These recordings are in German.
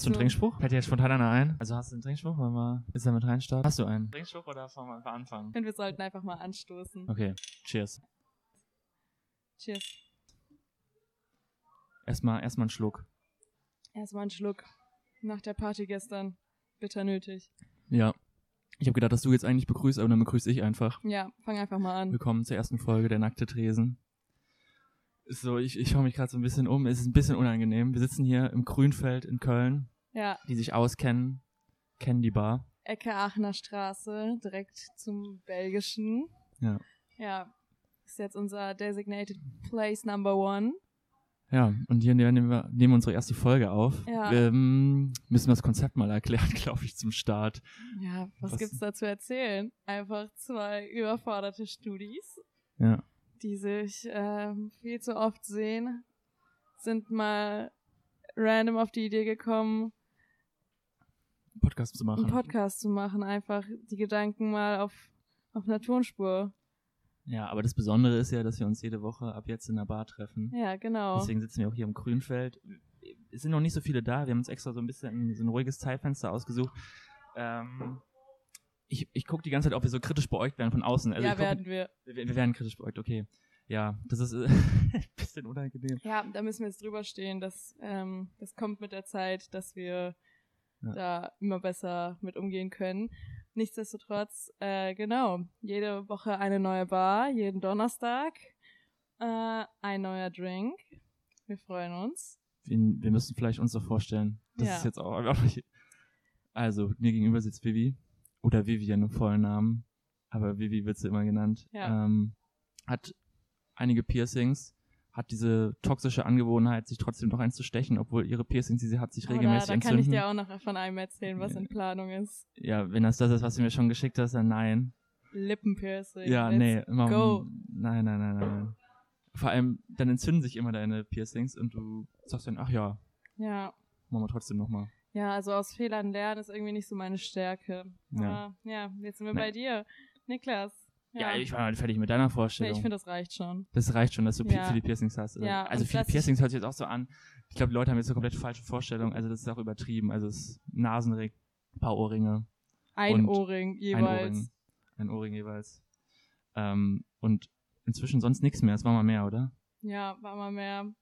Hast du einen. Trinkspruch? Fällt dir jetzt spontan einer ein? Also hast du einen Trinkspruch? Wollen wir jetzt damit reinstarten? Hast du einen? Trinkspruch oder wollen wir einfach anfangen? Ich finde, wir sollten einfach mal anstoßen. Okay, cheers. Cheers. Erstmal, erstmal einen Schluck. Erstmal einen Schluck. Nach der Party gestern. Bitter nötig. Ja. Ich habe gedacht, dass du jetzt eigentlich begrüßt, aber dann begrüße ich einfach. Ja, fang einfach mal an. Willkommen zur ersten Folge der Nackte Tresen. So, ich, ich schaue mich gerade so ein bisschen um. Es ist ein bisschen unangenehm. Wir sitzen hier im Grünfeld in Köln. Ja, Die sich auskennen, kennen die Bar. Ecke Aachener Straße, direkt zum Belgischen. Ja. Ja, ist jetzt unser designated place number one. Ja, und hier nehmen wir nehmen wir unsere erste Folge auf. Ja. Ähm, müssen wir das Konzept mal erklären, glaube ich, zum Start. Ja, was, Was- gibt's da zu erzählen? Einfach zwei überforderte Studis, Ja. die sich ähm, viel zu oft sehen, sind mal random auf die Idee gekommen, Podcast zu machen. einen Podcast zu machen, einfach die Gedanken mal auf, auf einer Tonspur. ja, aber das Besondere ist ja, dass wir uns jede Woche ab jetzt in der Bar treffen. Ja, genau. Deswegen sitzen wir auch hier im Grünfeld. Es sind noch nicht so viele da. Wir haben uns extra so ein bisschen so ein ruhiges Zeitfenster ausgesucht. Ähm, ich ich gucke die ganze Zeit, ob wir so kritisch beäugt werden von außen. Also ja, guck, werden wir. wir. Wir werden kritisch beäugt, okay. Ja, das ist äh, ein bisschen unangenehm. Ja, da müssen wir jetzt drüber stehen. Das, ähm, das kommt mit der Zeit, dass wir Ja. da immer besser mit umgehen können. Nichtsdestotrotz, äh, genau, jede Woche eine neue Bar, jeden Donnerstag äh, ein neuer Drink. Wir freuen uns. Wir, wir müssen vielleicht uns doch vorstellen. Das Ja. ist jetzt auch. Also, mir gegenüber sitzt Vivi. Oder Vivian im vollen Namen. Aber Vivi wird sie immer genannt. Ja. Ähm, hat einige Piercings. Hat diese toxische Angewohnheit, sich trotzdem noch eins zu stechen, obwohl ihre Piercings, die sie hat, sich Aber regelmäßig da, da kann entzünden. ich dir auch noch von einem erzählen, was Ja. in Planung ist. ja, wenn das das ist, was du mir schon geschickt hast, dann nein. Lippenpiercing. Ja, Let's nee. Immer, go. Nein, nein, nein, nein, nein. Vor allem, dann entzünden sich immer deine Piercings und du sagst dann, ach ja, Ja. machen wir trotzdem nochmal. Ja, also aus Fehlern lernen ist irgendwie nicht so meine Stärke. Ja. Aber ja, jetzt sind wir Nee. bei dir. Niklas. Ja, ich war halt fertig mit deiner Nee, Vorstellung. ich finde, das reicht schon. Das reicht schon, dass du Ja. viele Piercings hast. Ja, also viele Piercings hört sich jetzt auch so an. Ich glaube, die Leute haben jetzt eine komplett falsche Vorstellung. Also das ist auch übertrieben. Also es ist Nasenring, ein paar Ohrringe, Ein Ohrring ein jeweils. Ohrring, ein Ohrring jeweils. Ähm, und inzwischen sonst nichts mehr. Es war mal mehr, oder? Ja, war mal mehr.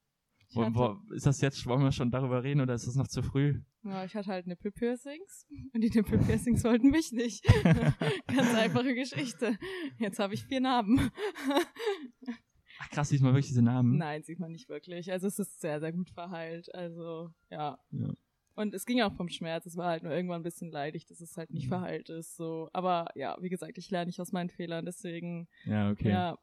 Hatte, wo, ist das jetzt, wollen wir schon darüber reden oder ist das noch zu früh? ja, ich hatte halt Nippelpiercings und die Nippelpiercings wollten mich nicht. Ganz einfache Geschichte. Jetzt habe ich vier Narben. Ach krass, sieht man wirklich diese Namen. Nein, sieht man nicht wirklich. Also es ist sehr, sehr gut verheilt. Also, ja. Ja. Und es ging auch vom Schmerz. Es war halt nur irgendwann ein bisschen leidig, dass es halt nicht Mhm. verheilt ist. So. Aber ja, wie gesagt, ich lerne nicht aus meinen Fehlern. Deswegen, Ja, okay. ja,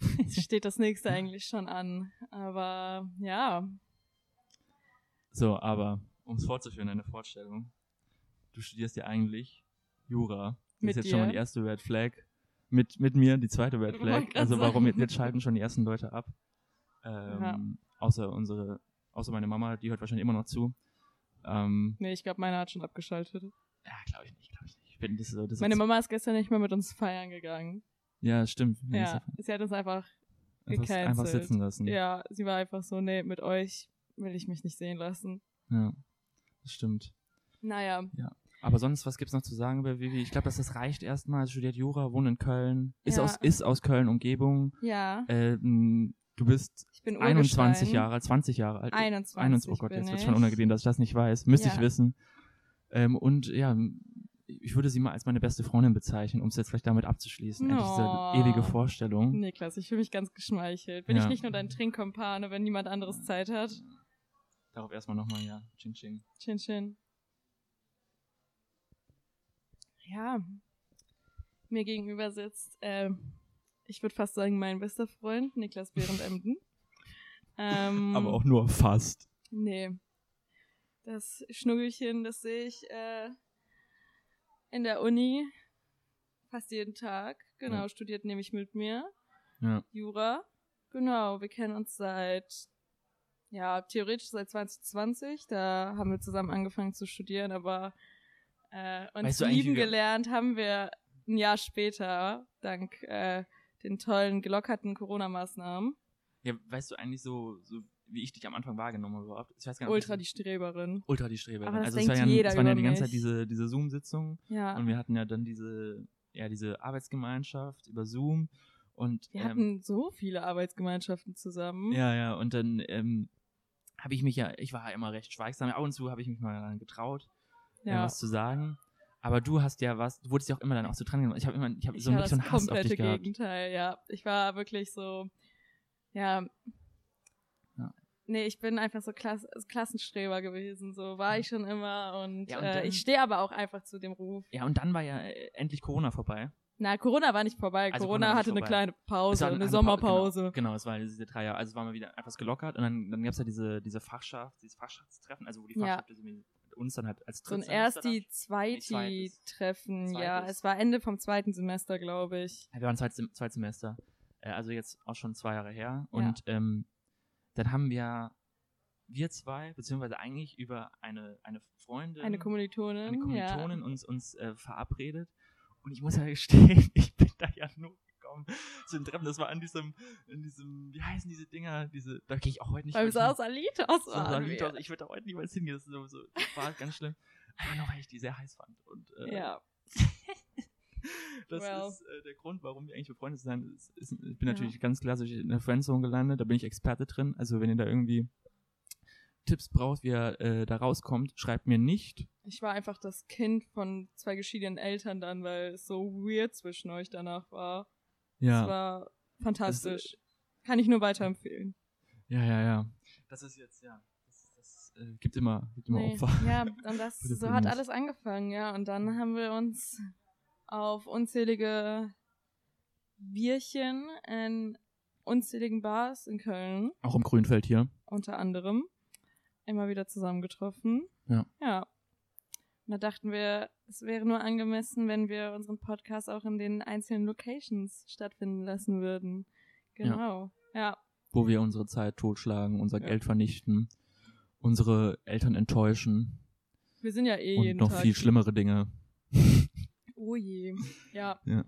steht das nächste eigentlich schon an. Aber ja, So, aber um es fortzuführen, deine Vorstellung. Du studierst ja eigentlich Jura. Das Mit ist jetzt schon mal dir? die erste Red Flag. Mit, mit mir die zweite Red Flag. Also warum jetzt, jetzt schalten schon die ersten Leute ab. Ähm, Ja. Außer unsere, außer meine Mama, die hört wahrscheinlich immer noch zu. Ähm, nee, ich glaube, meine hat schon abgeschaltet. ja, glaube ich nicht, glaube ich nicht. Ich bin, das, das Meine Mama ist gestern nicht mehr mit uns feiern gegangen. Ja, stimmt. Ja, sie hat uns einfach, einfach, einfach gecancelt. sitzen lassen. ja, sie war einfach so, nee, mit euch will ich mich nicht sehen lassen. ja. Das stimmt. Naja, Aber sonst, was gibt's noch zu sagen über Vivi? Ich glaube, dass das reicht erstmal. Sie studiert Jura, wohnt in Köln, ist Ja. aus, ist aus Köln Umgebung. ja, Ähm, du bist ich bin 21 Urgestein. Jahre alt, 20 Jahre alt. 21, 21 oh Gott, jetzt wird ich. schon unangenehm, dass ich das nicht weiß. Müsste ich Ja. wissen. Ähm, und ja, ich würde sie mal als meine beste Freundin bezeichnen, um es jetzt vielleicht damit abzuschließen. Endlich diese Oh. ewige Vorstellung. Niklas, ich fühle mich ganz geschmeichelt. Bin Ja. ich nicht nur dein Trinkkompane, wenn niemand anderes Zeit hat? Darauf erstmal nochmal, ja. Ching Ching. Chin Chin. Ja, mir gegenüber sitzt, äh, ich würde fast sagen, mein bester Freund, Niklas Behrendt Emden. Ähm, Aber auch nur fast. Nee. Das Schnuggelchen, das sehe ich äh, in der Uni fast jeden Tag. Genau, Ja. studiert nämlich mit mir. Ja. Jura. Genau, wir kennen uns seit, ja, theoretisch seit 2020. Da haben wir zusammen angefangen zu studieren, aber äh, uns Weißt lieben gelernt haben wir ein Jahr später, dank äh, den tollen gelockerten Corona-Maßnahmen. Ja, weißt du eigentlich so, so wie ich dich am Anfang wahrgenommen habe überhaupt. Ich weiß gar nicht, Ultra die Streberin. Ultra die Streberin. Aber das also es war denkt ja, jeder es waren ja die ganze Zeit mich. diese, diese Zoom-Sitzungen Ja. und wir hatten ja dann diese, ja, diese Arbeitsgemeinschaft über Zoom und Wir ähm, hatten so viele Arbeitsgemeinschaften zusammen. ja, ja, und dann ähm, habe ich mich ja, ich war ja immer recht schweigsam, ab und zu habe ich mich mal getraut, äh, Ja. was zu sagen. Aber du hast ja was, du wurdest ja auch immer dann auch so dran genommen. Ich habe immer, ich habe so so einen Hass auf dich gehabt. Gegenteil, ja. Ich war wirklich so, ja. Ja. Nee, ich bin einfach so Klass Klassenstreber gewesen, so war ich schon immer und, Ja, und äh, dann- ich stehe aber auch einfach zu dem Ruf. Ja, und dann war ja äh, endlich Corona vorbei. Na, Corona war nicht vorbei. Also Corona, Corona hatte nicht eine vorbei. kleine Pause, eine Pa- Sommerpause. Genau, genau, es war diese drei Jahre. Also es war mal wieder etwas gelockert und dann, dann gab es ja diese, diese Fachschaft, dieses Fachschaftstreffen, also wo die Ja. Fachschaft irgendwie uns dann halt als So ein erst die zweites. Zweiti-Treffen, ja. Zweites. Es war Ende vom zweiten Semester, glaube ich. Ja, wir waren zweites, zweites Semester. Äh, also jetzt auch schon zwei Jahre her. Und ähm, dann haben wir, wir zwei, beziehungsweise eigentlich über eine, eine Freundin, Eine Kommilitonin. eine Kommilitonin ja. uns, uns äh, verabredet. Und ich muss ja gestehen, ich bin da ja nur gekommen zu den Treffen. Das war an diesem, in diesem, wie heißen diese Dinger? Diese, da gehe ich auch heute nicht Beim. Sausalitos So waren Salitos. wir. Ich würde da heute niemals hingehen. Das, so, das war ganz schlimm. Aber nur weil ich die sehr heiß fand. Und, äh, Ja. das Well. ist äh, der Grund, warum wir eigentlich befreundet sind. Ist, ist, ich bin Ja. natürlich ganz klassisch in der Friendzone gelandet, da bin ich Experte drin. Also wenn ihr da irgendwie Tipps braucht, wie ihr äh, da rauskommt, schreibt mir nicht. Ich war einfach das Kind von zwei geschiedenen Eltern dann, weil es so weird zwischen euch danach war. Es Ja, war fantastisch. Kann ich nur weiterempfehlen. ja, ja, ja. Das ist jetzt, ja, das, das äh, gibt immer, gibt immer Nee. Opfer. Ja, und das, so hat alles angefangen, ja. Und dann haben wir uns auf unzählige Bierchen in unzähligen Bars in Köln Auch im Grünfeld hier. unter anderem immer wieder zusammengetroffen. Ja. Ja. Und da dachten wir, es wäre nur angemessen, wenn wir unseren Podcast auch in den einzelnen Locations stattfinden lassen würden. Genau. Ja. wo wir unsere Zeit totschlagen, unser Ja. Geld vernichten, unsere Eltern enttäuschen Wir sind ja eh und jeden noch Tag. viel schlimmere Dinge. Oh je. Ja. Ja.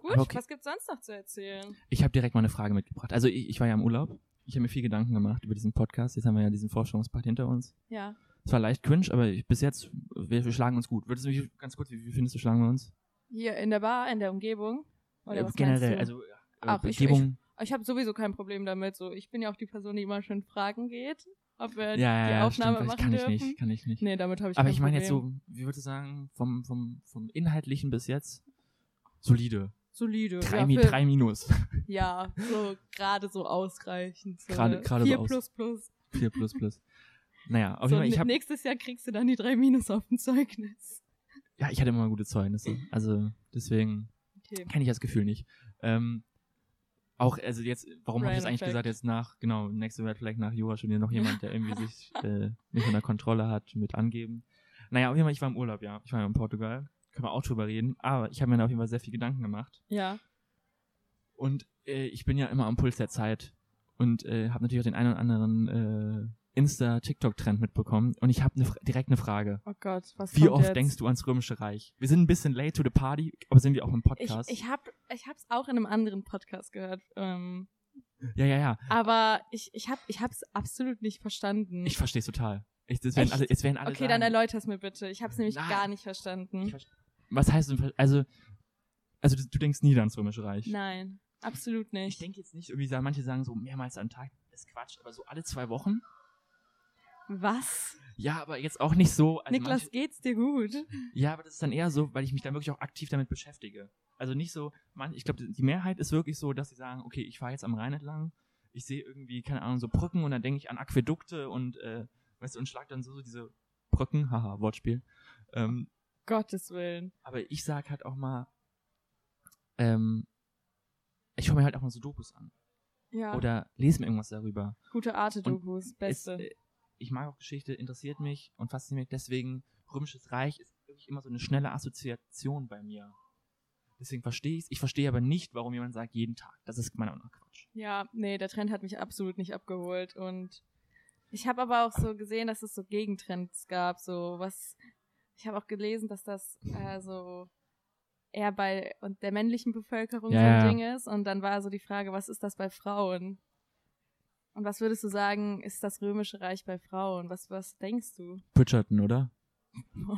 Gut, okay. was gibt's sonst noch zu erzählen? Ich habe direkt mal eine Frage mitgebracht. Also ich, ich war ja im Urlaub. Ich habe mir viel Gedanken gemacht über diesen Podcast. Jetzt haben wir ja diesen Vorstellungspart hinter uns. Ja. Es war leicht cringe, aber ich, bis jetzt, wir, wir schlagen uns gut. Würdest du mich ganz kurz, wie, wie findest du, schlagen wir uns? Hier in der Bar, in der Umgebung? Oder Äh, was generell, also äh, Ach, ich- Umgebung. Ich habe sowieso kein Problem damit. So, ich bin ja auch die Person, die immer schön fragen geht, ob wir ja, die ja, Aufnahme stimmt, machen kann dürfen. ich nicht, kann ich nicht. Nee, damit habe ich aber ich meine jetzt so, wie würdest du sagen, vom, vom, vom Inhaltlichen bis jetzt solide. solide. Drei, ja, Mi drei Minus. ja, so gerade so ausreichend. So Gerade- gerade so 4 aus- plus plus. 4 plus plus. Naja, auf So, jeden Fall, ich nächstes Jahr kriegst du dann die drei Minus auf dem Zeugnis. ja, ich hatte immer gute Zeugnisse. Also deswegen Okay. kenne ich das Gefühl nicht. Ähm, auch, also jetzt, warum habe ich das eigentlich gesagt, jetzt nach, genau, nächste Red Flag nach Jura studieren, noch jemand, der irgendwie sich äh, nicht unter Kontrolle hat mit angeben. Naja, auf jeden Fall, ich war im Urlaub, ja. Ich war ja in Portugal. Können wir auch drüber reden. Aber ich habe mir da auf jeden Fall sehr viel Gedanken gemacht. Ja. Und äh, ich bin ja immer am Puls der Zeit. Und äh, habe natürlich auch den einen oder anderen äh, Insta-TikTok-Trend mitbekommen. Und ich habe ne, direkt eine Frage. Oh Gott, was Wie oft jetzt? denkst du ans Römische Reich? Wir sind ein bisschen late to the party, aber sind wir auch im Ich, Podcast? ich habe ich hab's auch in einem anderen Podcast gehört. Ähm, ja, ja, ja. aber ich, ich habe ich hab's absolut nicht verstanden. Ich verstehe total. Ich, das werden alle, es werden alle okay, sagen, dann erläuter's mir bitte. Ich habe es nämlich Na, gar nicht verstanden. ich verste- Was heißt denn, also, also du, du denkst nie ans Römische Reich? Nein, absolut Ich nicht. denke jetzt nicht, irgendwie sagen, manche sagen so mehrmals am Tag, ist Quatsch, aber so alle zwei Wochen? Was? Ja, aber jetzt auch nicht so. Also Niklas, manche, geht's dir gut? ja, aber das ist dann eher so, weil ich mich dann wirklich auch aktiv damit beschäftige. Also nicht so, man, ich glaube, die Mehrheit ist wirklich so, dass sie sagen, okay, ich fahre jetzt am Rhein entlang, ich sehe irgendwie, keine Ahnung, so Brücken und dann denke ich an Aquädukte und, äh, weißt du, und schlag dann so, so diese Brücken, haha, Wortspiel. Ähm, Gottes Willen. aber ich sag halt auch mal, ähm, ich schaue mir halt auch mal so Dokus an. Ja, Oder lese mir irgendwas darüber. gute Arte-Dokus, beste. Es, ich mag auch Geschichte, interessiert mich und fasziniert mich. Deswegen, Römisches Reich ist wirklich immer so eine schnelle Assoziation bei mir. Deswegen verstehe ich es. Ich verstehe aber nicht, warum jemand sagt, jeden Tag. Das ist meiner Meinung nach Quatsch. Ja, nee, der Trend hat mich absolut nicht abgeholt. Und ich habe aber auch so gesehen, dass es so Gegentrends gab, so was. Ich habe auch gelesen, dass das äh, so eher bei und der männlichen Bevölkerung Ja, so ein. Ding ist. Und dann war so die Frage, was ist das bei Frauen? Und was würdest du sagen, ist das Römische Reich bei Frauen? Was, was denkst du? Bridgerton, oder?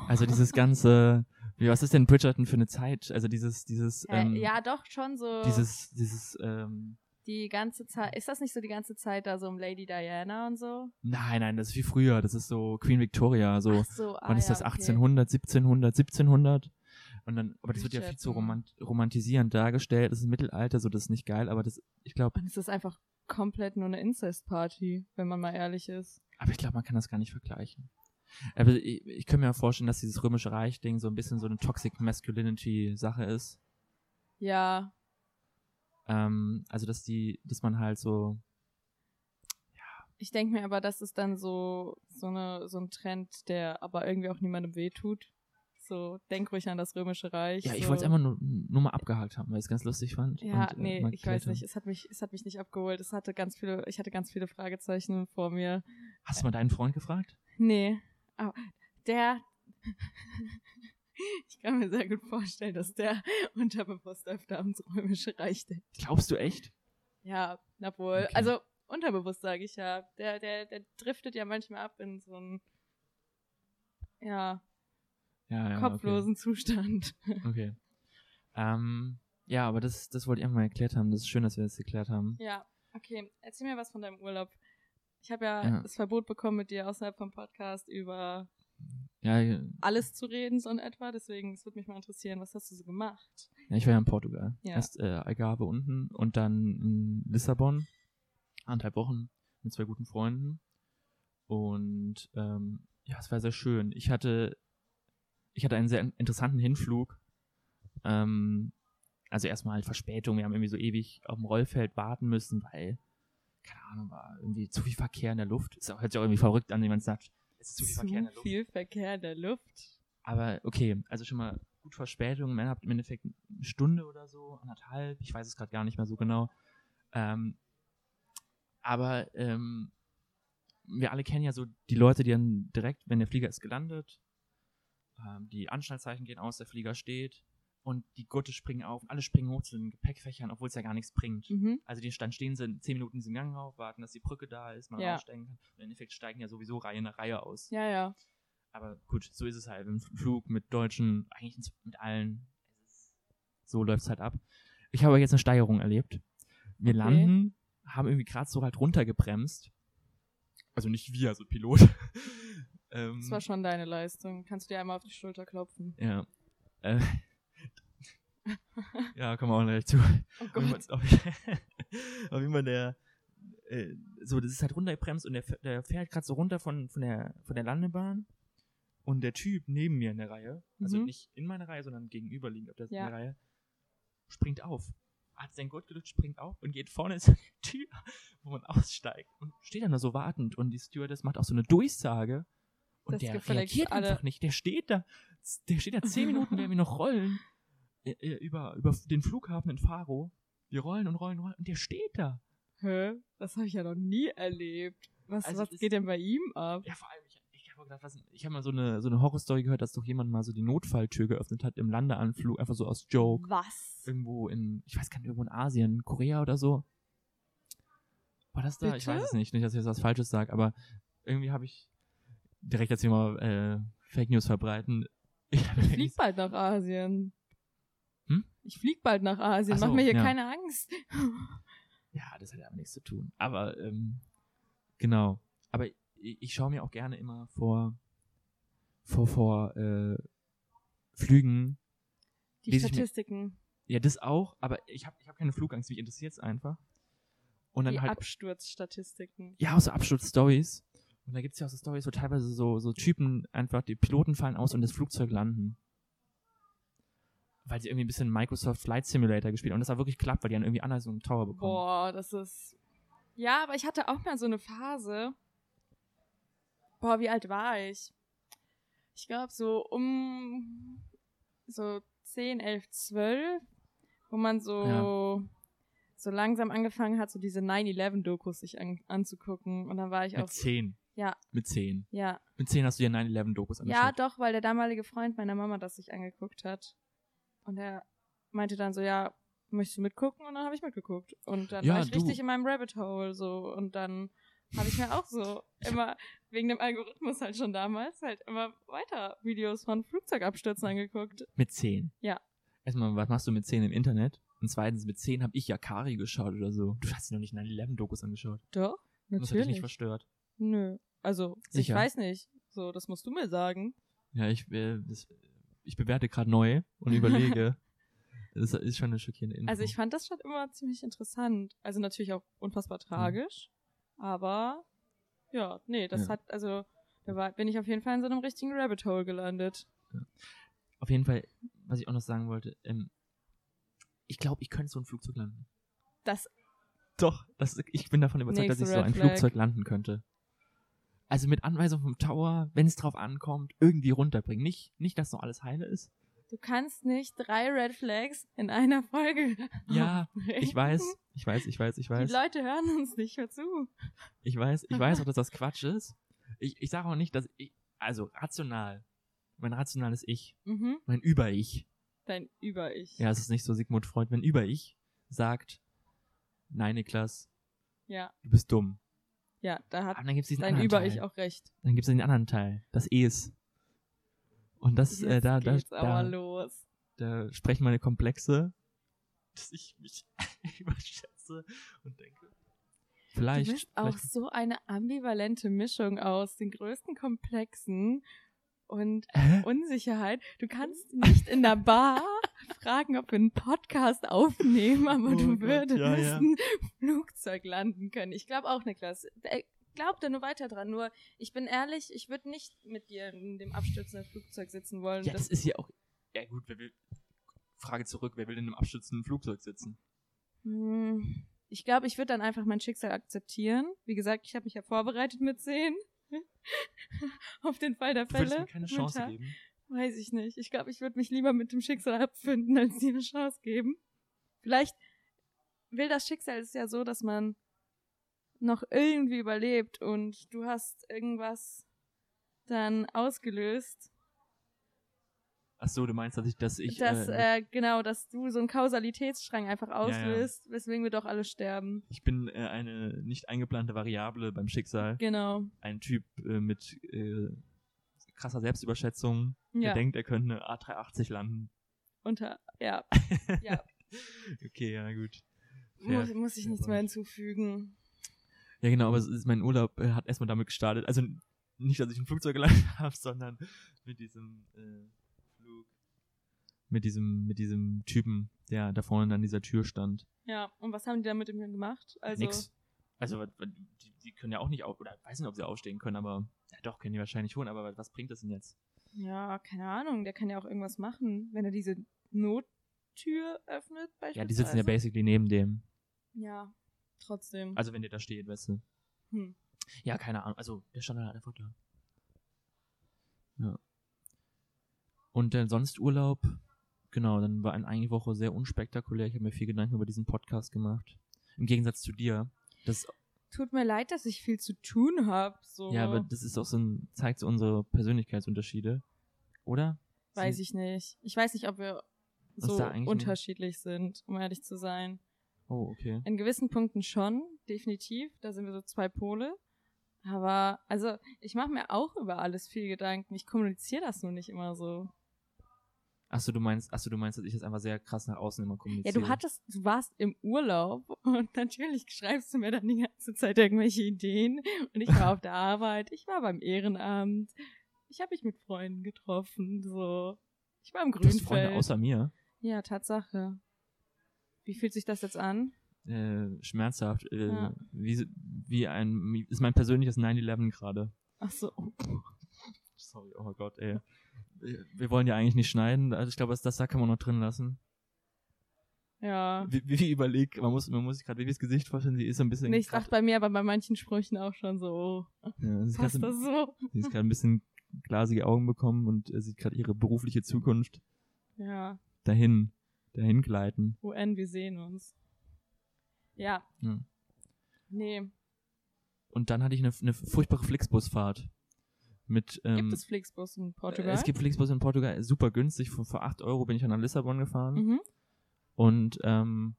Also dieses ganze, wie, was ist denn Bridgerton für eine Zeit? Also dieses, dieses, ähm, ja, doch, schon so. dieses, dieses, ähm, die ganze Zeit. Ist das nicht so die ganze Zeit da so um Lady Diana und so? nein, nein, das ist wie früher, das ist so Queen Victoria, so, Ach so, ah, wann ist ja, das, okay. 1800, 1700, 1700? Und dann, aber das wird ja viel zu romant romantisierend dargestellt, das ist Mittelalter, so, das ist nicht geil, aber das, ich glaube, Und es ist einfach komplett nur eine Incest-Party, wenn man mal ehrlich ist. aber ich glaube, man kann das gar nicht vergleichen. Aber ich, ich kann mir vorstellen, dass dieses römische Reich-Ding so ein bisschen so eine Toxic Masculinity-Sache ist. Ja, Ähm, also, dass die, dass man halt so, ich denke mir aber, das ist dann so, so, eine, so ein Trend, der aber irgendwie auch niemandem wehtut. So, denk ruhig an das Römische Reich. ja, ich so. wollte es einfach nur, nur mal abgehakt haben, weil ich es ganz lustig fand. Ja, und, äh, nee, mal ich weiß nicht. Es hat mich, es hat mich nicht abgeholt. Es hatte ganz viele, ich hatte ganz viele Fragezeichen vor mir. Hast du mal deinen Freund gefragt? Nee, aber der, ich kann mir sehr gut vorstellen, dass der unterbewusst öfter ans Römische Reich denkt. Glaubst du echt? Ja, na wohl. Okay. Also, unterbewusst sage ich ja. Der, der, der driftet ja manchmal ab in so einen, ja, Ja, ja. kopflosen Zustand. Okay. okay. Ähm, ja, aber das, das wollte ich einfach mal erklärt haben. Das ist schön, dass wir das geklärt haben. Ja, okay. Erzähl mir was von deinem Urlaub. Ich habe ja, Ja. das Verbot bekommen, mit dir außerhalb vom Podcast über Ja, ja, alles zu reden, so in etwa. Deswegen, es würde mich mal interessieren, was hast du so gemacht? ich war ja in Portugal. Ja. Erst äh, Algarve unten und dann in Lissabon. Anderthalb Wochen mit zwei guten Freunden. Und ähm, ja, es war sehr schön. Ich hatte, ich hatte einen sehr interessanten Hinflug. Ähm, also erstmal halt Verspätung. Wir haben irgendwie so ewig auf dem Rollfeld warten müssen, weil, keine Ahnung, war irgendwie zu viel Verkehr in der Luft. Auch, hört sich auch irgendwie verrückt an, wenn man sagt, es ist zu viel Verkehr in der Luft. viel Verkehr in der Luft. Aber okay, also schon mal gut Verspätung. Man hat im Endeffekt eine Stunde oder so, anderthalb, ich weiß es gerade gar nicht mehr so genau. Ähm, aber ähm, wir alle kennen ja so die Leute, die dann direkt, wenn der Flieger ist gelandet, ähm, die Anschnallzeichen gehen aus, der Flieger steht und die Gurte springen auf und alle springen hoch zu den Gepäckfächern, obwohl es ja gar nichts bringt. Mhm. Also die dann stehen sie zehn Minuten in diesem Gang auf, warten, dass die Brücke da ist, man Ja. aussteigen kann. Und Im Endeffekt steigen ja sowieso Reihe nach Reihe aus. Ja, ja. Aber gut, so ist es halt. Im Flug mit Deutschen, eigentlich mit allen. So läuft es halt ab. Ich habe jetzt eine Steigerung erlebt. Wir Okay. landen, haben irgendwie gerade so halt runtergebremst. Also nicht wir, also Pilot. Ähm, Das war schon deine Leistung. Kannst du dir einmal auf die Schulter klopfen? ja. Äh, ja, kommen wir auch gleich zu. Oh Gott. Auf jeden Fall der, äh, so, das ist halt runtergebremst und der, der fährt gerade so runter von, von, der, von der Landebahn und der Typ neben mir in der Reihe, also Mhm. nicht in meiner Reihe, sondern gegenüberliegend auf der, Ja. Reihe, springt auf. Hat sein Gurt gelüftet, springt auf und geht vorne zur Tür, wo man aussteigt und steht dann da so wartend und die Stewardess macht auch so eine Durchsage und Das der reagiert alle- einfach nicht. Der steht da, der steht da zehn Minuten, während wir noch rollen äh, äh, über, über den Flughafen in Faro. Wir rollen und rollen und rollen und der steht da. Hä? Das habe ich ja noch nie erlebt. Was, Also was geht denn bei ihm ab? Ja, vor allem, ich, ich habe gedacht, was, ich habe mal so eine, so eine Horrorstory gehört, dass doch jemand mal so die Notfalltür geöffnet hat im Landeanflug, einfach so aus Joke. Was? Irgendwo in, ich weiß gar nicht, irgendwo in Asien, Korea oder so. War das da? Ich Bitte? weiß es nicht, nicht, dass ich jetzt was Falsches sage, aber irgendwie habe ich direkt jetzt hier mal äh, Fake News verbreiten. Ich, Ich flieg bald nach Asien. Hm? Ich flieg bald nach Asien. So, Mach mir hier ja. keine Angst. Ja, das hat ja aber nichts zu tun. Aber, ähm, genau. Aber ich, ich schaue mir auch gerne immer vor, vor, vor, äh, Flügen. Die ich mir- Statistiken, Ja, das auch, aber ich habe ich hab keine Flugangst, mich interessiert es einfach. Und dann die halt, Absturzstatistiken. ja, auch so Absturz-Stories. Und da gibt's ja auch so Stories, wo teilweise so, so Typen einfach, die Piloten fallen aus und das Flugzeug landen. Weil sie irgendwie ein bisschen Microsoft Flight Simulator gespielt haben. Und das war wirklich klappt, weil die dann irgendwie Anweisungen im Tower bekommen. Boah, das ist. Ja, aber ich hatte auch mal so eine Phase. Boah, wie alt war ich? Ich glaube so um so 10, 11, 12, wo man so so langsam angefangen hat, so diese 9-11-Dokus sich an, anzugucken. Und dann war ich Mit auch. zehn. Ja. Mit zehn. Ja, Mit zehn hast du dir 9-11-Dokus ja, angeschaut. doch, weil der damalige Freund meiner Mama das sich angeguckt hat. Und er meinte dann so, ja, möchtest du mitgucken? Und dann habe ich mitgeguckt. Und dann Ja, war ich du- richtig in meinem Rabbit Hole so. Und dann habe ich mir auch so immer, wegen dem Algorithmus halt schon damals, halt immer weiter Videos von Flugzeugabstürzen angeguckt. Mit 10. Ja. Erstmal, was machst du mit 10 im Internet? Und zweitens, mit 10 habe ich ja Kari geschaut oder so. Du hast dir noch nicht 9-11-Dokus angeschaut. Doch, Das hat dich nicht natürlich. verstört. Nö. Also, ich Sicher? weiß nicht. So, das musst du mir sagen. Ja, ich, äh, ich bewerte gerade neu und überlege. das ist schon eine schockierende Info. Also ich fand das schon immer ziemlich interessant. Also natürlich auch unfassbar tragisch. Aber ja, nee, das Ja. hat, also da war, bin ich auf jeden Fall in so einem richtigen Rabbit Hole gelandet. Auf jeden Fall, was ich auch noch sagen wollte, ähm, ich glaube, ich könnte so ein Flugzeug landen. Das, Doch, das, ich bin davon überzeugt, dass ich so ein. Flugzeug landen könnte. Also mit Anweisung vom Tower, wenn es drauf ankommt, irgendwie runterbringen. Nicht, nicht, dass noch alles heile ist. du kannst nicht drei Red Flags in einer Folge. Ja, aufbringen. ich weiß, ich weiß, ich weiß, ich Die weiß. Leute hören uns nicht mehr zu. Ich weiß, ich weiß auch, dass das Quatsch ist. Ich, ich sage auch nicht, dass ich, also rational, mein rationales Ich, Mhm. mein Über-Ich, Dein Über-Ich. ja, es ist nicht so Sigmund Freud, wenn Über-Ich sagt, nein, Niklas, ja. du bist dumm. Ja, da hat Aber dann gibt's diesen dein anderen Über-Ich Teil. auch recht. Dann gibt's den anderen Teil, das Es. Und das, äh, da, da, geht's aber da, los. da sprechen meine Komplexe, dass ich mich überschätze und denke, vielleicht, Du bist auch vielleicht so eine ambivalente Mischung aus den größten Komplexen und Hä? Unsicherheit. Du kannst nicht in der Bar fragen, ob wir einen Podcast aufnehmen, aber Oh du Gott, würdest ja, ja. ein Flugzeug landen können. Ich glaube auch, Niklas. Äh, Glaub da nur weiter dran. Nur, ich bin ehrlich, ich würde nicht mit dir in dem abstürzenden Flugzeug sitzen wollen. Ja, das ist ja auch. Ja, gut, wer will. Frage zurück, wer will in einem abstützenden Flugzeug sitzen? Hm, Ich glaube, ich würde dann einfach mein Schicksal akzeptieren. Wie gesagt, ich habe mich ja vorbereitet mit 10. Auf den Fall der Du Fälle. mir keine Chance geben. Weiß ich nicht. Ich glaube, ich würde mich lieber mit dem Schicksal abfinden, als dir eine Chance geben. Vielleicht will das Schicksal es ja so, dass man noch irgendwie überlebt und du hast irgendwas dann ausgelöst, Ach so, du meinst, dass ich, dass ich. dass, äh, äh, genau, dass du so einen Kausalitätsstrang einfach auslöst, weswegen wir doch alle sterben. ich bin äh, eine nicht eingeplante Variable beim Schicksal. Genau. Ein Typ äh, mit äh, krasser Selbstüberschätzung. Ja. Der denkt, er könnte eine A380 landen. Unter, ja, Ja. okay, ja, gut. Fair. muss, muss ich nichts mehr hinzufügen. Ja, genau, aber mein Urlaub äh, hat erstmal damit gestartet. Also nicht, dass ich ein Flugzeug gelandet habe, sondern mit diesem äh, Flug. Mit diesem, mit diesem Typen, der da vorne an dieser Tür stand. Ja, und was haben die da mit ihm gemacht? Also, Nix. Also, die, die können ja auch nicht auf, oder weiß nicht, ob sie aufstehen können, aber, ja doch, können die wahrscheinlich schon, aber was bringt das denn jetzt? Ja, keine Ahnung, der kann ja auch irgendwas machen, wenn er diese Nottür öffnet beispielsweise. Ja, die sitzen ja basically neben dem. Ja, trotzdem. Also, wenn der da steht, weißt du. Hm. Ja, keine Ahnung. Also, der stand halt einfach da. Ja. Und dann sonst Urlaub. Genau, dann war eine Woche sehr unspektakulär. Ich habe mir viel Gedanken über diesen Podcast gemacht. Im Gegensatz zu dir. Das, Tut mir leid, dass ich viel zu tun habe. So. ja, aber das ist auch so ein, zeigt so unsere Persönlichkeitsunterschiede. Oder? weiß ich nicht. Ich weiß nicht, ob wir so unterschiedlich sind, um ehrlich zu sein. Oh, okay. In gewissen Punkten schon, definitiv. Da sind wir so zwei Pole. Aber, also, ich mache mir auch über alles viel Gedanken. Ich kommuniziere das nur nicht immer so. Achso, du meinst, achso, du meinst, dass ich das einfach sehr krass nach außen immer Ja, kommuniziere. du hattest, du warst im Urlaub und natürlich schreibst du mir dann die ganze Zeit irgendwelche Ideen. Und ich war auf der Arbeit, ich war beim Ehrenamt, ich habe mich mit Freunden getroffen, so. Ich war im Du hast Freunde Grünfeld. außer mir. Ja, Tatsache. Wie fühlt sich das jetzt an? Äh, schmerzhaft. Äh, Ja. wie, wie ein, ist mein persönliches 9-11 gerade. Ach so. Sorry, oh Gott, ey. Wir- wollen ja eigentlich nicht schneiden, also ich glaube, das, das da kann man noch drin lassen. Ja. Wie, wie überlegt, man muss, man muss sich gerade Vivis Gesicht vorstellen, sie ist so ein bisschen. Nee, ich dachte bei mir aber bei manchen Sprüchen auch schon so, oh, ja, sie ist passt gerade das so? sie ist gerade ein bisschen glasige Augen bekommen und äh, sieht gerade ihre berufliche Zukunft Ja. dahin, dahin gleiten. UN, wir sehen uns. Ja. Ja. Nee. Und dann hatte ich eine, eine furchtbare Flixbusfahrt. Mit, ähm, Gibt es Flixbus in Portugal? Es gibt Flixbus in Portugal, super günstig. Für, für 8 Euro bin ich an Lissabon gefahren. Mhm. Und ähm,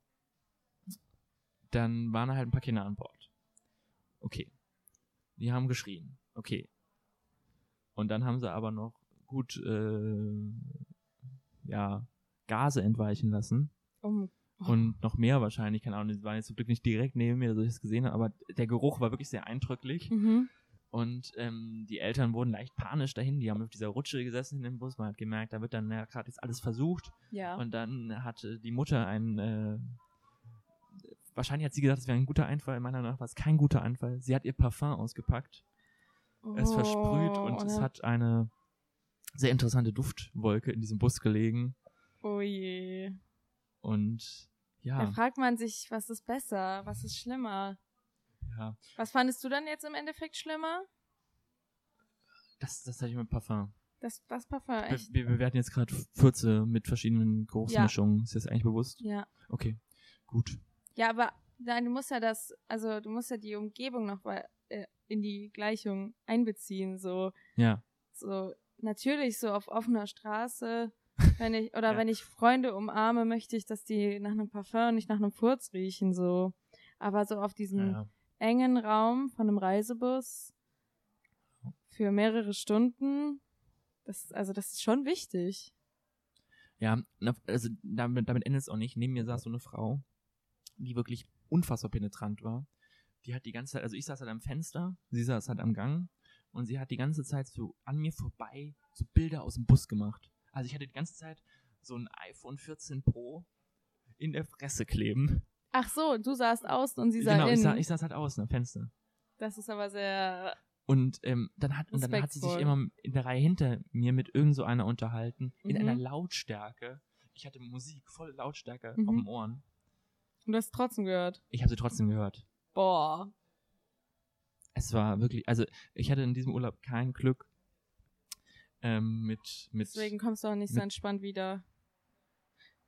dann waren halt ein paar Kinder an Bord. Okay. Die haben geschrien. Okay. Und dann haben sie aber noch gut äh, ja, Gase entweichen lassen. Um, Und noch mehr wahrscheinlich, keine Ahnung, die waren jetzt zum Glück nicht direkt neben mir, dass ich es gesehen habe, aber der Geruch war wirklich sehr eindrücklich. mhm. Und ähm, die Eltern wurden leicht panisch dahin. Die haben auf dieser Rutsche gesessen in dem Bus. Man hat gemerkt, da wird dann ja, gerade jetzt alles versucht. Ja. Und dann hatte die Mutter einen. Äh, wahrscheinlich hat sie gesagt, es wäre ein guter Einfall. Meiner Meinung nach war es kein guter Einfall. Sie hat ihr Parfum ausgepackt, es versprüht und es ja. hat eine sehr interessante Duftwolke in diesem Bus gelegen. Oh je. Und Da ja, fragt man sich, was ist besser, was ist schlimmer? Ja Was fandest du dann jetzt im Endeffekt schlimmer? das, das hatte ich mit Parfum. Das, das Parfum, Wir, echt? wir bewerten jetzt gerade Fürze mit verschiedenen Geruchsmischungen. Ist dir das eigentlich bewusst? Ja. Okay, gut. Ja, aber nein, du musst ja das, also du musst ja die Umgebung noch mal äh, in die Gleichung einbeziehen. So, Ja, so natürlich so auf offener Straße, wenn ich oder Ja. wenn ich Freunde umarme, möchte ich, dass die nach einem Parfum und nicht nach einem Furz riechen. So, aber so auf diesem ja. Engen Raum von einem Reisebus für mehrere Stunden, das also das ist schon wichtig. Ja, also damit, damit endet es auch nicht. Neben mir saß so eine Frau, die wirklich unfassbar penetrant war. Die hat die ganze Zeit, also ich saß halt am Fenster, sie saß halt am Gang und sie hat die ganze Zeit so an mir vorbei so Bilder aus dem Bus gemacht. Also ich hatte die ganze Zeit so ein iPhone 14 Pro in der Fresse kleben. Ach so, du saßt außen und sie sah genau, ich, innen. sa, ich saß halt außen am Fenster. das ist aber sehr Und ähm, dann hat und dann hat sie sich immer in der Reihe hinter mir mit irgend so einer unterhalten, in Mhm. einer Lautstärke. Ich hatte Musik, volle Lautstärke Mhm. auf den Ohren. Und du hast trotzdem gehört. Ich habe sie trotzdem gehört. Boah. Es war wirklich, also ich hatte in diesem Urlaub kein Glück ähm, mit, mit. Deswegen kommst du auch nicht so entspannt wieder.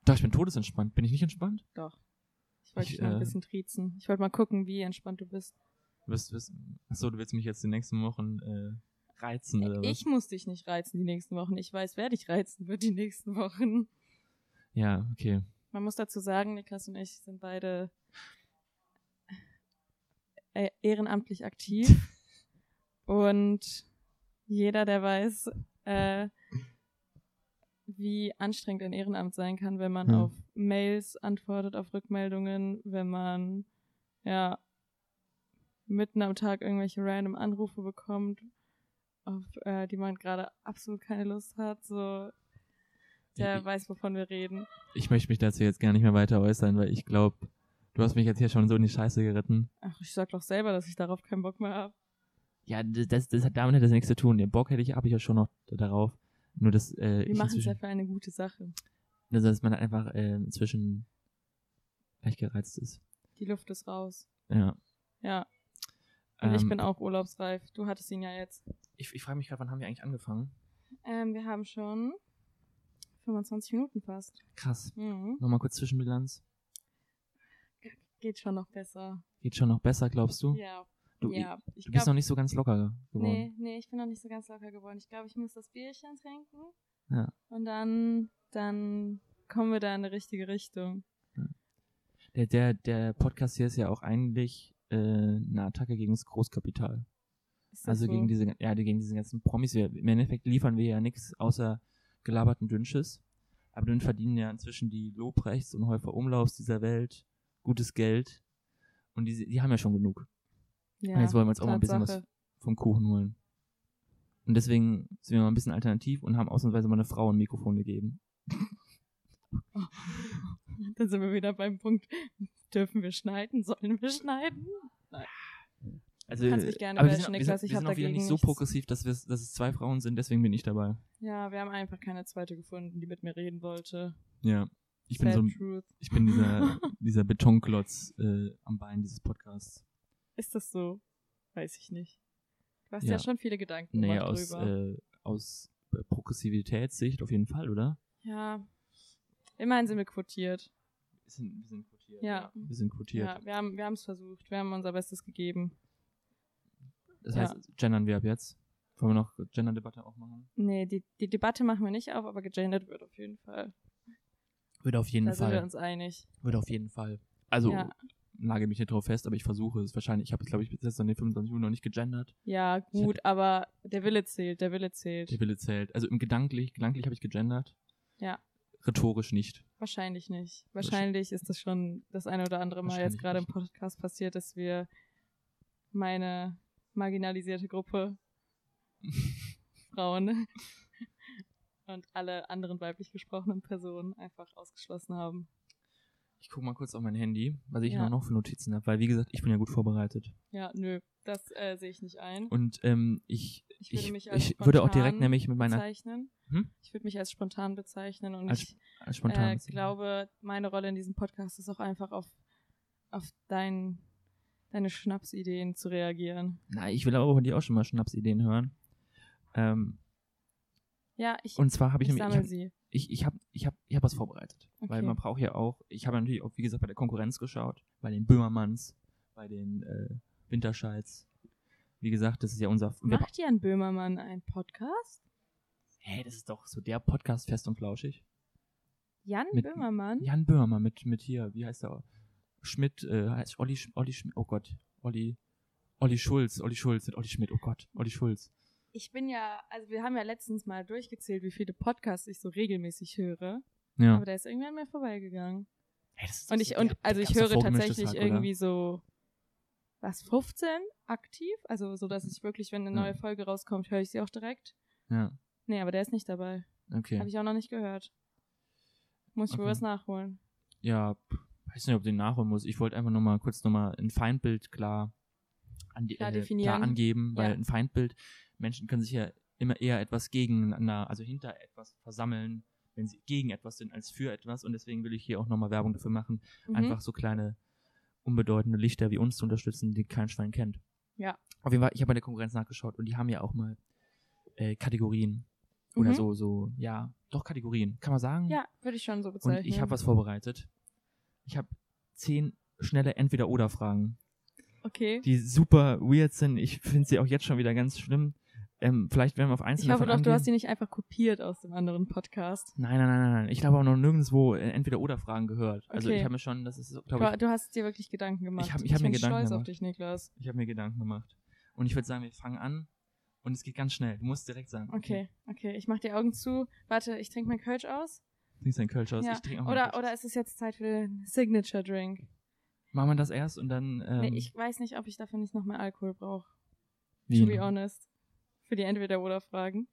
Doch, ich bin todesentspannt. Bin ich nicht entspannt? Doch. Ich wollte Ich, dich mal ein äh, bisschen triezen. Ich wollte mal gucken, wie entspannt du bist. Wirst, wirst, achso, du willst mich jetzt die nächsten Wochen äh, reizen oder was? Ich muss dich nicht reizen die nächsten Wochen. Ich weiß, wer dich reizen wird die nächsten Wochen. Ja, okay. Man muss dazu sagen, Niklas und ich sind beide äh, ehrenamtlich aktiv. und jeder, der weiß, äh, wie anstrengend ein Ehrenamt sein kann, wenn man Ja. auf Mails antwortet, auf Rückmeldungen, wenn man ja mitten am Tag irgendwelche random Anrufe bekommt, auf äh, die man gerade absolut keine Lust hat, so der Ich- weiß, wovon wir reden. Ich möchte mich dazu jetzt gar nicht mehr weiter äußern, weil ich glaube, du hast mich jetzt hier schon so in die Scheiße geritten. Ach, ich sag doch selber, dass ich darauf keinen Bock mehr habe. Ja, das, das, das hat damit hat das nichts zu tun. Den Bock hätte ich, habe ich ja schon noch darauf. Nur dass äh, Wir machen es ja für eine gute Sache. Also, dass man einfach äh, inzwischen leicht gereizt ist. Die Luft ist raus. Ja. Ja. Und ich Ähm, bin auch urlaubsreif. Du hattest ihn ja jetzt. Ich, ich frage mich gerade, wann haben wir eigentlich angefangen? Ähm, wir haben schon 25 Minuten fast. Krass. Mhm. Nochmal kurz Zwischenbilanz. Geht schon noch besser. Geht schon noch besser, glaubst du? Ja. Du, ja. Ich du bist glaub, noch nicht so ganz locker geworden. nee, nee, ich bin noch nicht so ganz locker geworden. Ich glaube, ich muss das Bierchen trinken. Ja. Und dann, dann kommen wir da in die richtige Richtung. Der, der, der Podcast hier ist ja auch eigentlich äh, eine Attacke gegen das Großkapital. Das Also so? gegen diese, ja, gegen diese ganzen Promis. Wir, Im Endeffekt liefern wir ja nichts außer gelaberten Dünnschiss. Aber dann verdienen ja inzwischen die Lobrechts und Häufer Umlaufs dieser Welt gutes Geld. Und die, die haben ja schon genug. ja, und jetzt wollen wir uns auch mal ein bisschen was vom Kuchen holen. Und deswegen sind wir mal ein bisschen alternativ und haben ausnahmsweise mal eine Frau ein Mikrofon gegeben. Dann sind wir wieder beim Punkt, dürfen wir schneiden? Sollen wir schneiden? Also, Kannst mich gerne aber wir sind, wir sind, ich wir sind auch wieder nicht so nichts. progressiv, dass, wir, dass es zwei Frauen sind, deswegen bin ich dabei. Ja, wir haben einfach keine zweite gefunden, die mit mir reden wollte. Ja. Ich bin Sad so ein, Truth. ich bin dieser, dieser Betonklotz äh, am Bein dieses Podcasts. Ist das so? Weiß ich nicht. Du hast Ja. ja, schon viele Gedanken gemacht aus, drüber. äh, aus Progressivitätssicht auf jeden Fall, oder? Ja. Immerhin sind wir quotiert. Wir sind, wir sind quotiert. Ja. Wir sind quotiert. Ja, wir haben wir es versucht. Wir haben unser Bestes gegeben. Das Ja. heißt, gendern wir ab jetzt. Wollen wir noch Gender-Debatte auch machen? Nee, die, die Debatte machen wir nicht auf, aber gegendert wird auf jeden Fall. Wird auf jeden Da sind wir Fall. uns einig. Würde auf jeden Fall. Also, Ja. nagel mich nicht drauf fest, aber ich versuche es wahrscheinlich. Ich habe es, glaube ich, bis jetzt an den 25 Minuten noch nicht gegendert. Ja, gut, aber der Wille zählt, der Wille zählt. Der Wille zählt. Also im gedanklich, gedanklich habe ich gegendert. Ja. Rhetorisch nicht. Wahrscheinlich nicht. Wahrscheinlich ist das schon das eine oder andere Mal jetzt gerade im. Podcast passiert, dass wir meine marginalisierte Gruppe Frauen und alle anderen weiblich gesprochenen Personen einfach ausgeschlossen haben. Ich gucke mal kurz auf mein Handy, was ich Ja. noch für Notizen habe, weil wie gesagt, ich bin ja gut vorbereitet. Ja, nö, das äh, sehe ich nicht ein. Und ähm, ich, Ich würde ich, mich als ich würde auch direkt spontan nämlich mit meiner bezeichnen. Hm? Ich würde mich als spontan bezeichnen und Als ich als spontan. äh, glaube, meine Rolle in diesem Podcast ist auch einfach auf, auf dein, deine Schnapsideen zu reagieren. Nein, ich will aber von dir auch schon mal Schnapsideen hören. Ähm, Ja, ich, und zwar habe ich ich nämlich, ich sie. ich, ich habe ich hab, ich hab was vorbereitet. Weil Okay. man braucht ja auch, ich habe natürlich auch, wie gesagt, bei der Konkurrenz geschaut, bei den Böhmermanns, bei den äh, Winterscheids. Wie gesagt, das ist ja unser. Macht Jan Böhmermann einen Podcast? Hä, das ist doch so der Podcast fest und flauschig. Jan Mit- Böhmermann? Jan Böhmermann mit, mit hier, wie heißt der? Schmidt, äh, heißt Olli, Olli Schmidt, oh Gott, Olli, Olli Schulz, Olli Schulz, nicht Olli Schmidt, oh Gott, Olli Schulz. Ich bin ja, also wir haben ja letztens mal durchgezählt, wie viele Podcasts ich so regelmäßig höre. Ja. Aber der ist irgendwie an mir vorbeigegangen. Hey, das ist Und ich, so und also ich höre tatsächlich oder? irgendwie so, was, 15 aktiv? Also so, dass ich wirklich, wenn eine neue Folge rauskommt, höre ich sie auch direkt. Ja, Nee, aber der ist nicht dabei. okay. Habe ich auch noch nicht gehört. Muss ich wohl Okay. was nachholen. Ja, weiß nicht, ob den nachholen muss. Ich wollte einfach nur mal kurz nochmal ein Feindbild klar, an die, Klar äh, definieren. klar angeben, weil Ja. ein Feindbild, Menschen können sich ja immer eher etwas gegeneinander, also hinter etwas versammeln, wenn sie gegen etwas sind, als für etwas. Und deswegen will ich hier auch nochmal Werbung dafür machen, Mhm. einfach so kleine, unbedeutende Lichter wie uns zu unterstützen, die kein Schwein kennt. Ja. Auf jeden Fall, ich habe bei der Konkurrenz nachgeschaut und die haben ja auch mal äh, Kategorien. Oder Mhm. so, so, ja, doch Kategorien. Kann man sagen? Ja, würde ich schon so Und bezeichnen. ich habe was vorbereitet. Ich habe zehn schnelle Entweder-Oder-Fragen, Okay. die super weird sind. Ich finde sie auch jetzt schon wieder ganz schlimm. Ähm, vielleicht werden wir auf Ich einzelne hoffe davon doch, du hast die nicht einfach kopiert aus dem anderen Podcast. Nein, nein, nein, nein, nein. Ich habe auch noch nirgendwo äh, Entweder-Oder-Fragen gehört. Also Okay. ich habe mir schon, das ist, Du, glaube ich, du hast dir wirklich Gedanken gemacht. Ich hab- ich hab mir bin Gedanken stolz auf gemacht. dich, Niklas. ich habe mir Gedanken gemacht. Und ich würde sagen, wir fangen an und es geht ganz schnell. Du musst direkt sagen. Okay, okay. Ich mach die Augen zu. Warte, ich trinke meinen Kölsch aus. Trinkst dein Kölsch aus? Ja. Ich trinke auch mal Oder, Kölsch oder ist es jetzt Zeit für den Signature Drink? Machen wir das erst und dann. Ähm, nee, ich weiß nicht, ob ich dafür nicht noch mehr Alkohol brauche. To be honest. Für die Entweder-Oder-Fragen.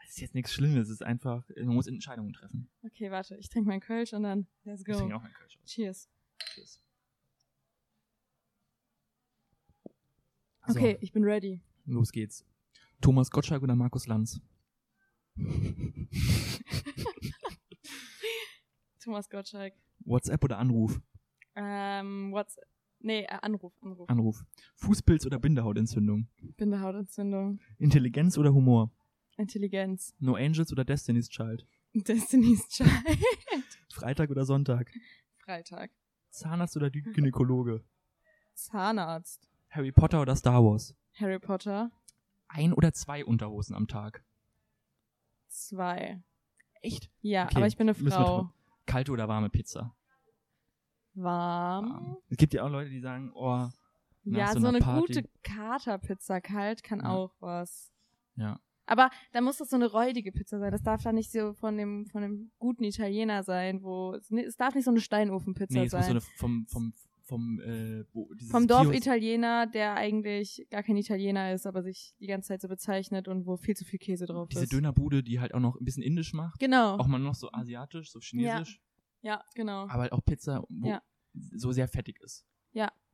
Das ist jetzt nichts Schlimmes. Es ist einfach, man muss Entscheidungen treffen. Okay, warte. Ich trinke meinen Kölsch und dann let's Ich go. trinke auch meinen Kölsch aus. Cheers. Tschüss. So. Okay, ich bin ready. Los geht's. Thomas Gottschalk oder Markus Lanz? Thomas Gottschalk. WhatsApp oder Anruf? Ähm, what's... Nee, äh, Anruf, Anruf. Anruf. Fußpilz oder Bindehautentzündung? Bindehautentzündung. Intelligenz oder Humor? Intelligenz. No Angels oder Destiny's Child? Destiny's Child. Freitag oder Sonntag? Freitag. Zahnarzt oder Gynäkologe? Zahnarzt. Harry Potter oder Star Wars? Harry Potter. Ein oder zwei Unterhosen am Tag? Zwei. Echt? Ja, Okay, aber ich bin eine Frau. Kalte oder warme Pizza? Warm. Es gibt ja auch Leute, die sagen, oh, Ja, so so, eine Party. gute Katerpizza kalt kann Ja. auch was. ja. Aber da muss das so eine räudige Pizza sein. Das darf da nicht so von dem, von dem guten Italiener sein, wo es, darf nicht so eine Steinofenpizza Nee, es muss so sein. eine vom, vom, vom, äh, wo, Vom Dorf Kiosk- Italiener, der eigentlich gar kein Italiener ist, aber sich die ganze Zeit so bezeichnet und wo viel zu viel Käse drauf Diese ist. Dönerbude, die halt auch noch ein bisschen indisch macht. Genau. Auch mal noch so asiatisch, so chinesisch. Ja, genau. Aber halt auch Pizza, wo Ja. so sehr fettig ist.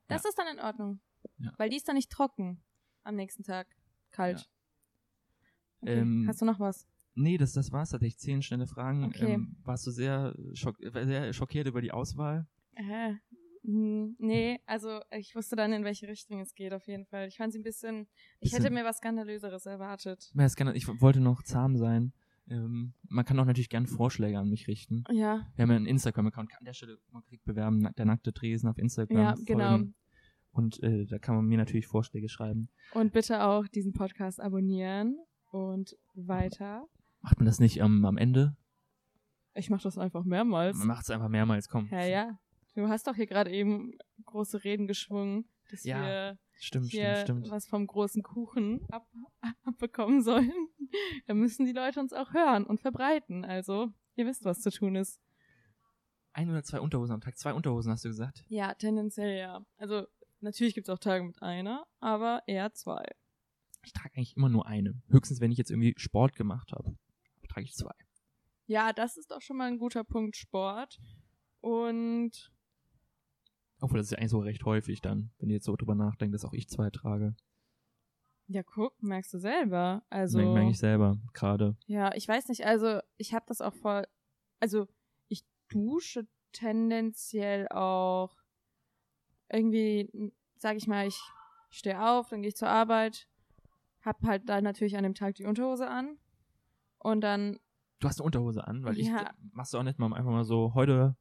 Das ist dann in Ordnung. Ja. Weil die ist dann nicht trocken am nächsten Tag. Kalt. Ja. Okay. Ähm, Hast du noch was? Nee, das, das war's tatsächlich. Zehn schnelle Fragen. Okay. Ähm, warst du sehr, schock, sehr schockiert über die Auswahl? Äh, hm, nee, also ich wusste dann, in welche Richtung es geht, auf jeden Fall. Ich fand sie ein bisschen. Ich Bisschen- hätte mir was Skandalöseres erwartet. Ja, es kann, ich wollte noch zahm sein. Ähm, man kann auch natürlich gern Vorschläge an mich richten. Ja, Wir haben ja einen Instagram-Account. An der Stelle, man kriegt bewerben, der nackte Tresen auf Instagram. ja, genau. folgen. Und äh, da kann man mir natürlich Vorschläge schreiben. Und bitte auch diesen Podcast abonnieren und weiter. Macht man das nicht am am Ende? Ich mach das einfach mehrmals. Man macht es einfach mehrmals, komm. Ja, ja. Du hast doch hier gerade eben große Reden geschwungen, dass Ja, wir Stimmt, hier stimmt, stimmt. was vom großen Kuchen ab abbekommen sollen. Da müssen die Leute uns auch hören und verbreiten. Also, ihr wisst, was zu tun ist. Ein oder zwei Unterhosen am Tag. Zwei Unterhosen hast du gesagt. Ja, tendenziell ja. Also, natürlich gibt's auch Tage mit einer, aber eher zwei. Ich trage eigentlich immer nur eine. Höchstens, wenn ich jetzt irgendwie Sport gemacht habe, trage ich zwei. Ja, das ist doch schon mal ein guter Punkt Sport. Und Obwohl, das ist ja eigentlich so recht häufig dann, wenn ihr jetzt so drüber nachdenkt, dass auch ich zwei trage. ja, guck, merkst du selber. Also, merke ich selber gerade. ja, ich weiß nicht, also ich habe das auch voll, also ich dusche tendenziell auch irgendwie, sag ich mal, ich stehe auf, dann gehe ich zur Arbeit, hab halt dann natürlich an dem Tag die Unterhose an und dann, Du hast eine Unterhose an, weil ich Ja. machst du auch nicht mal einfach mal so heute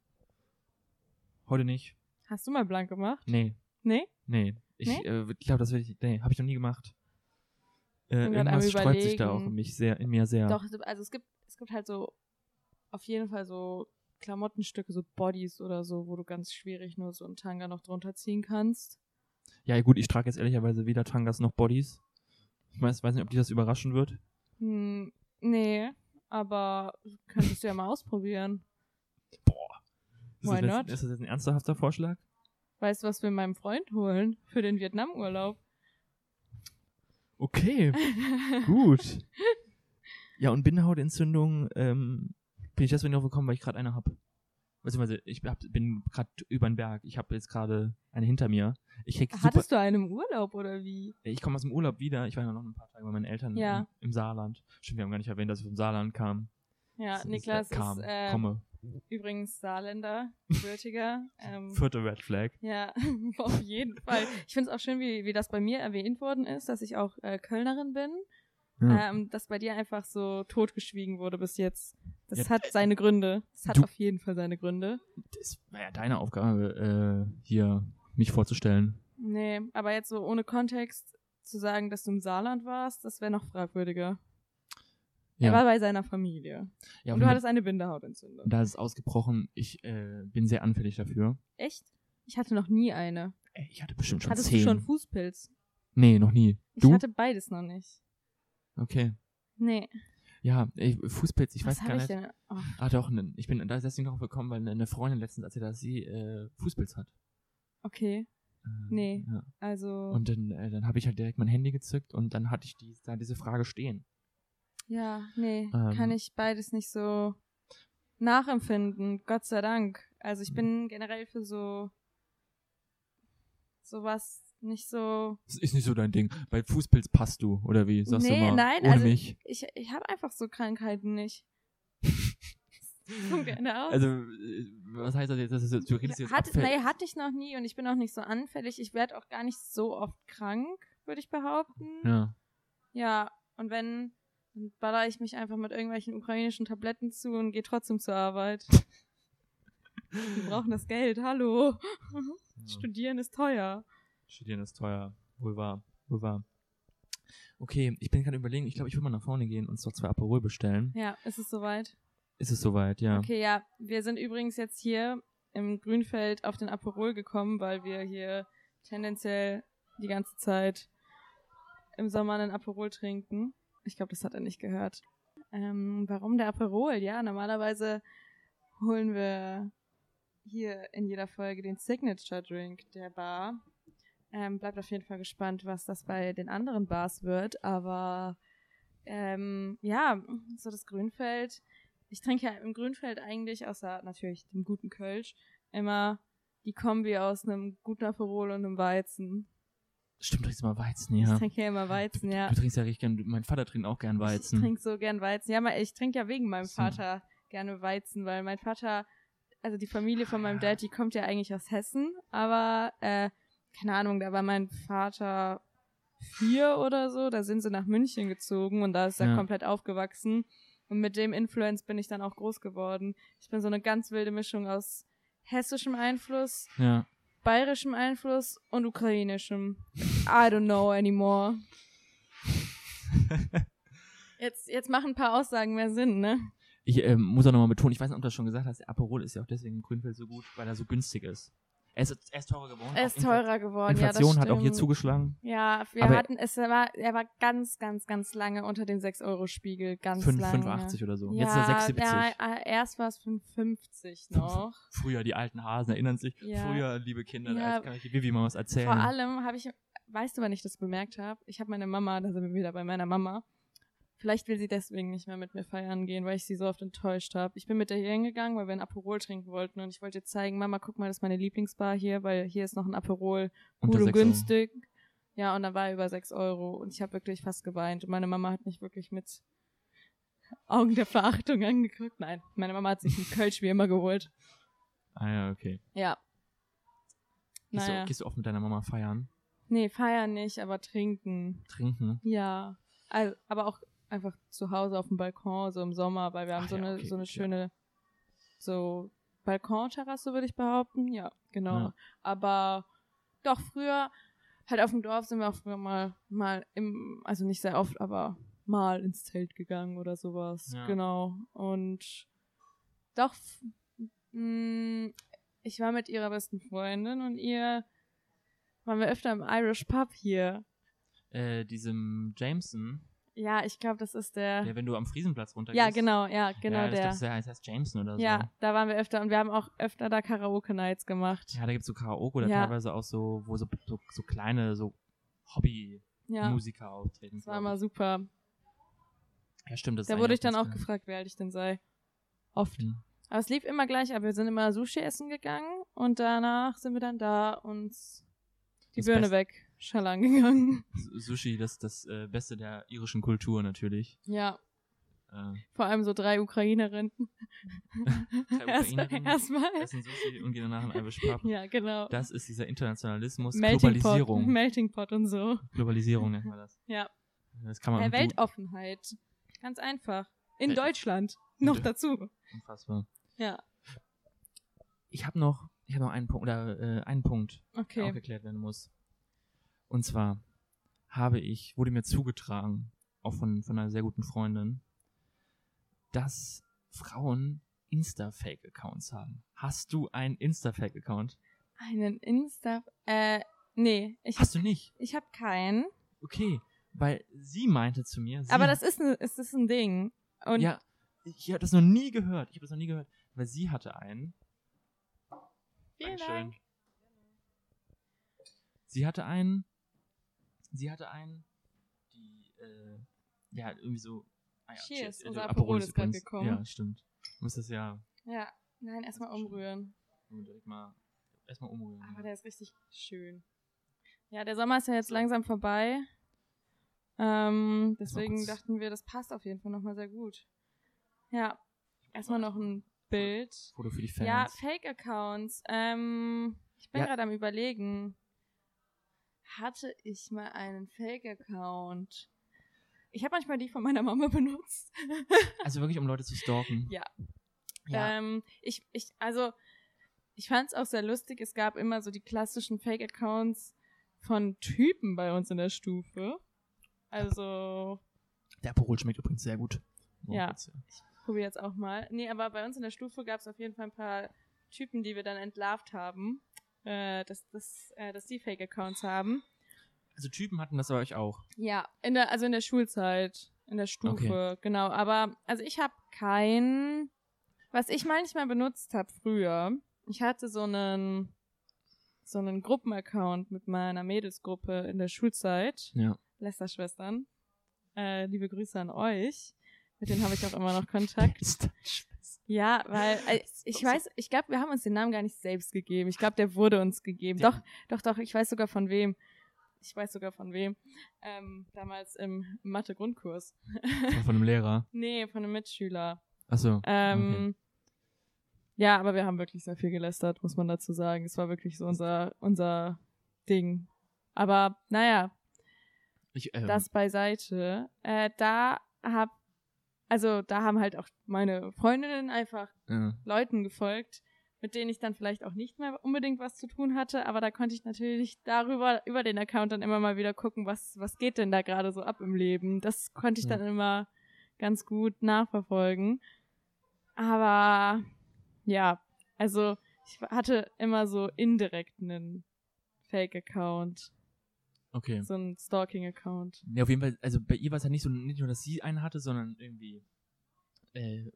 heute nicht. Hast du mal blank gemacht? Nee, Nee? nee. Ich Nee? äh, glaube, das will ich nee, habe ich noch nie gemacht. Äh, irgendwas sträubt sich da auch in mich sehr in mir sehr. Doch, also es gibt, es gibt halt so auf jeden Fall so Klamottenstücke, so Bodies oder so, wo du ganz schwierig nur so einen Tanga noch drunter ziehen kannst. Ja, gut, ich trage jetzt ehrlicherweise weder Tangas noch Bodies. Ich weiß, weiß nicht, ob dich das überraschen wird. Hm, nee, aber könntest du ja mal ausprobieren. Boah. Ist Why das, jetzt, not? ist das jetzt ein ernsthafter Vorschlag? Weißt du, was wir meinem Freund holen für den Vietnam-Urlaub? Okay, gut. Ja, und Bindehautentzündung ähm, bin ich deswegen drauf gekommen, weil ich gerade eine habe. Beziehungsweise ich hab, bin gerade über den Berg. Ich habe jetzt gerade eine hinter mir. Ich krieg super. Hattest du einen im Urlaub oder wie? Ich komme aus dem Urlaub wieder. Ich war ja noch ein paar Tage bei meinen Eltern Ja. im, im Saarland. Stimmt, wir haben gar nicht erwähnt, dass ich vom Saarland kam. Ja, Das ist- Niklas kam, ist äh, komme. Übrigens Saarländer, gebürtiger. ähm, Vierte Red Flag. Ja, auf jeden Fall. Ich finde es auch schön, wie, wie das bei mir erwähnt worden ist, dass ich auch äh, Kölnerin bin. Ja. Ähm, dass bei dir einfach so totgeschwiegen wurde bis jetzt. Das Ja, hat seine Gründe. Das hat du- auf jeden Fall seine Gründe. Das war ja deine Aufgabe, äh, hier mich vorzustellen. Nee, aber jetzt so ohne Kontext zu sagen, dass du im Saarland warst, das wäre noch fragwürdiger. Ja, Er war bei seiner Familie. ja Und du hattest eine Bindehautentzündung. da ist es ausgebrochen. Ich äh, bin sehr anfällig dafür. Echt? Ich hatte noch nie eine. Ey, ich hatte bestimmt schon Hattest zehn. du schon Fußpilz? Nee, noch nie. Ich Du? hatte beides noch nicht. Okay. Nee. Ja, ey, Fußpilz, ich Was weiß gar ich nicht. denn? Oh, Ah, doch, ne, ich bin da ist deswegen drauf gekommen, weil eine Freundin letztens erzählt dass sie äh, Fußpilz hat. okay. Äh, Nee. Ja. Also. Und dann, äh, dann habe ich halt direkt mein Handy gezückt und dann hatte ich die, da diese Frage stehen. Ja, nee, Ähm. kann ich beides nicht so nachempfinden, Gott sei Dank. Also ich bin generell für so sowas nicht so. Das ist nicht so dein Ding. Bei Fußpilz passt du, oder wie? Sagst Nee, du mal, nein, ohne also- mich. Ich, ich habe einfach so Krankheiten nicht. aus. Also, äh, was heißt das jetzt? Das ist, du redest jetzt Hat, abfällig. nee, hatte ich noch nie und ich bin auch nicht so anfällig. Ich werde auch gar nicht so oft krank, würde ich behaupten. Ja. Ja, und wenn, dann baller ich mich einfach mit irgendwelchen ukrainischen Tabletten zu und gehe trotzdem zur Arbeit. Wir brauchen das Geld, hallo. Studieren ist teuer. Studieren ist teuer. Wohl wahr. Wohl wahr. Okay, ich bin gerade überlegen, ich glaube, ich will mal nach vorne gehen und uns doch zwei Aperol bestellen. Ja, ist es soweit? Ist es soweit, ja. Okay, ja, wir sind übrigens jetzt hier im Grünfeld auf den Aperol gekommen, weil wir hier tendenziell die ganze Zeit im Sommer einen Aperol trinken. Ich glaube, das hat er nicht gehört. Ähm, warum der Aperol? Ja, normalerweise holen wir hier in jeder Folge den Signature Drink der Bar. Ähm, bleibt auf jeden Fall gespannt, was das bei den anderen Bars wird. Aber ähm, ja, so das Grünfeld. Ich trinke ja im Grünfeld eigentlich, außer natürlich dem guten Kölsch, immer die Kombi aus einem guten Aperol und einem Weizen. Stimmt, du trinkst mal Weizen, Ich ja. trinke ja immer Weizen, ja. Du trinkst ja richtig gern, mein Vater trinkt auch gern Ich Weizen. trinke so gern Weizen. Ja, aber ich trinke ja wegen meinem So. Vater gerne Weizen, weil mein Vater, also die Familie von meinem Dad, die kommt ja eigentlich aus Hessen, aber äh, keine Ahnung, da war mein Vater vier oder so, da sind sie nach München gezogen und da ist er Ja. komplett aufgewachsen. Und mit dem Influence bin ich dann auch groß geworden. Ich bin so eine ganz wilde Mischung aus hessischem Einfluss, Ja. Bayerischem Einfluss und ukrainischem. I don't know anymore. Jetzt, jetzt machen ein paar Aussagen mehr Sinn, ne? Ich ähm, muss auch nochmal betonen, ich weiß nicht, ob du das schon gesagt hast, der Aperol ist ja auch deswegen in Grünfeld so gut, weil er so günstig ist. Er ist, er ist teurer geworden. Er ist teurer geworden. Inflation ja, hat auch hier zugeschlagen. Ja, wir Aber- hatten, es war, er war ganz, ganz, ganz lange unter dem 6-Euro-Spiegel. Ganz Fünf- lange. 5,80 oder so. Ja, Jetzt ist er 6,70. Ja, äh, erst war es 5,50 noch. Früher, die alten Hasen erinnern sich. Ja. Früher, liebe Kinder, Ja. da kann ich Vivi mal was erzählen. Vor allem habe ich, weißt du, wann ich das bemerkt habe? Ich habe meine Mama, da sind wir wieder bei meiner Mama. Vielleicht will sie deswegen nicht mehr mit mir feiern gehen, weil ich sie so oft enttäuscht habe. Ich bin mit der hier hingegangen, weil wir ein Aperol trinken wollten und ich wollte ihr zeigen, Mama, guck mal, das ist meine Lieblingsbar hier, weil hier ist noch ein Aperol, gut und 6 Euro. günstig. Ja, und da war er über 6 Euro und ich habe wirklich fast geweint und meine Mama hat mich wirklich mit Augen der Verachtung angeguckt. Nein, meine Mama hat sich ein Kölsch wie immer geholt. Ah ja, okay. Ja. Gehst, Naja. du, gehst du oft mit deiner Mama feiern? Nee, feiern nicht, aber trinken. Trinken? Ja, also, aber auch einfach zu Hause auf dem Balkon, so im Sommer, weil wir haben Ach so ja, eine, okay, so eine ja. schöne, so Balkonterrasse, würde ich behaupten. Ja, genau. Ja. Aber doch früher, halt auf dem Dorf sind wir auch früher mal, mal im, also nicht sehr oft, aber mal ins Zelt gegangen oder sowas. Ja. Genau. Und doch, mh, ich war mit ihrer besten Freundin und ihr waren wir öfter im Irish Pub hier. Äh, diesem Jameson, Ja, ich glaube, das ist der. der, wenn du am Friesenplatz runtergehst. ja, genau, ja, genau ja, das, der. Ist, ja, das heißt Jameson oder so. ja, da waren wir öfter und wir haben auch öfter da Karaoke-Nights gemacht. Ja, da gibt's so Karaoke oder Ja. teilweise auch so, wo so, so, so kleine, so Hobby-Musiker Ja, auftreten. das war glaub immer super. Ja, stimmt. Das ist Da wurde ich dann auch gefragt, alt ich denn sei. Oft. Hm. Aber es lief immer gleich ab. Wir sind immer Sushi essen gegangen und danach sind wir dann da uns die Das Birne Beste- weg schallern gegangen. Sushi, das das äh, Beste der irischen Kultur natürlich. Ja, Äh, vor allem so drei Ukrainerinnen. Drei Erstmal. Ukrainerinnen Erstmal. essen Sushi und gehen danach in Irish Pub. Ja, genau. Das ist dieser Internationalismus, Melting Pot, Globalisierung. Melting Pot und so. Globalisierung nennt man das. Ja. Das kann man Ja, du- Weltoffenheit. Ganz einfach. In Wel- Deutschland. Noch Ja. dazu. Unfassbar. Ja. Ich habe noch, ich habe noch einen Punkt oder äh, einen Punkt, der Okay. geklärt werden muss. Und zwar habe ich, wurde mir zugetragen, auch von, von einer sehr guten Freundin, dass Frauen Insta-Fake-Accounts haben. Hast du einen Insta-Fake-Account? Einen Insta. Äh, nee, ich hab, Hast du nicht? ich hab keinen. Okay, weil sie meinte zu mir, Aber das ist ein, ist das ein Ding. Und ja, ich habe das noch nie gehört. Ich habe das noch nie gehört, weil sie hatte einen. vielen Dankeschön. Dank. Sie hatte einen. Sie hatte einen, die, äh, ja, irgendwie so. Ah, ja, Cheers, äh, unser Aperol ist übrigens- gekommen. Ja, stimmt. Du musst das ja Ja, nein, erstmal umrühren. direkt mal erstmal umrühren. Aber ja. der ist richtig schön. Ja, der Sommer ist ja jetzt langsam vorbei. Ähm, deswegen dachten wir, das passt auf jeden Fall nochmal sehr gut. Ja, erstmal noch ein Bild. Foto für die Fans. Ja, Fake-Accounts. Ähm, ich bin Ja. gerade am überlegen. Hatte ich mal einen Fake-Account? Ich habe manchmal die von meiner Mama benutzt. also wirklich, um Leute zu stalken. Ja. Ja. Ähm, ich, ich, also, ich fand es auch sehr lustig. Es gab immer so die klassischen Fake-Accounts von Typen bei uns in der Stufe. Also, Der Aperol schmeckt übrigens sehr gut. Nur Ja. kurz, probier jetzt auch mal. Nee, aber bei uns in der Stufe gab es auf jeden Fall ein paar Typen, die wir dann entlarvt haben, äh, dass, dass, äh, dass die Fake-Accounts haben. Also Typen hatten das bei euch auch. Ja, in der, also in der Schulzeit, in der Stufe, genau. Aber also ich habe kein, was ich manchmal benutzt habe früher. Ich hatte so einen so einen Gruppenaccount mit meiner Mädelsgruppe in der Schulzeit, Ja. Lästerschwestern. Äh, liebe Grüße an euch. Mit denen habe ich auch immer noch Kontakt. Ja, weil äh, ich so. weiß, ich glaube, wir haben uns den Namen gar nicht selbst gegeben. Ich glaube, der wurde uns gegeben. Der- Doch, doch, doch, ich weiß sogar von wem. Ich weiß sogar von wem. Ähm, damals im Mathe-Grundkurs. Von einem Lehrer. Nee, von einem Mitschüler. Achso. Ähm, Ja, aber wir haben wirklich sehr viel gelästert, muss man dazu sagen. Es war wirklich so unser, unser Ding. Aber naja, Ich, ähm, das beiseite. Äh, da hab, also da haben halt auch meine Freundinnen einfach äh, Leuten gefolgt, mit denen ich dann vielleicht auch nicht mehr unbedingt was zu tun hatte, aber da konnte ich natürlich darüber, über den Account dann immer mal wieder gucken, was, was geht denn da gerade so ab im Leben. Das konnte ich Ja. dann immer ganz gut nachverfolgen. Aber ja, also ich hatte immer so indirekt einen Fake-Account, Okay. so einen Stalking-Account. Ja, auf jeden Fall, also bei ihr war es halt nicht so, nicht nur, dass sie einen hatte, sondern irgendwie äh,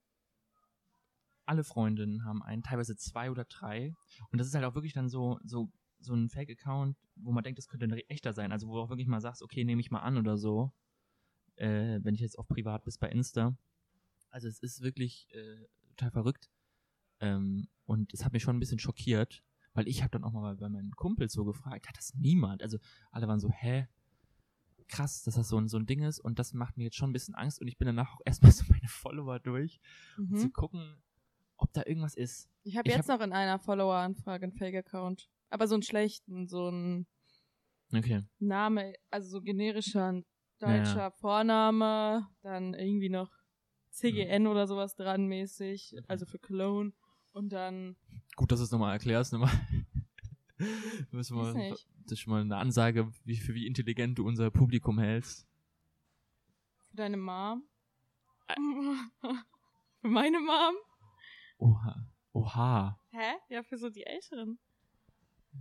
alle Freundinnen haben einen, teilweise zwei oder drei. Und das ist halt auch wirklich dann so, so, so ein Fake-Account, wo man denkt, das könnte ein echter sein. Also wo du auch wirklich mal sagst, okay, nehme ich mal an oder so. Äh, wenn ich jetzt auf privat bist bei Insta. Also es ist wirklich äh, total verrückt. Ähm, und es hat mich schon ein bisschen schockiert, weil ich habe dann auch mal bei meinen Kumpels so gefragt, hat das niemand? Also alle waren so, hä? Krass, dass das so ein, so ein Ding ist und das macht mir jetzt schon ein bisschen Angst und ich bin danach auch erstmal so meine Follower durch, um zu Mhm. gucken, ob da irgendwas ist. Ich habe jetzt noch in einer Follower-Anfrage einen Fake-Account. Aber so einen schlechten, so ein Okay. Name, also so generischer Ja, ja. deutscher Vorname, dann irgendwie noch CGN oder sowas dran mäßig, also für Cologne. Und dann, Gut, dass du es nochmal erklärst. Nochmal. Müssen Weiß wir, nicht. das ist schon mal eine Ansage, wie, für wie intelligent du unser Publikum hältst. für deine Mom. Für meine Mom? Oha. Oha. Hä? Ja, für so die Älteren.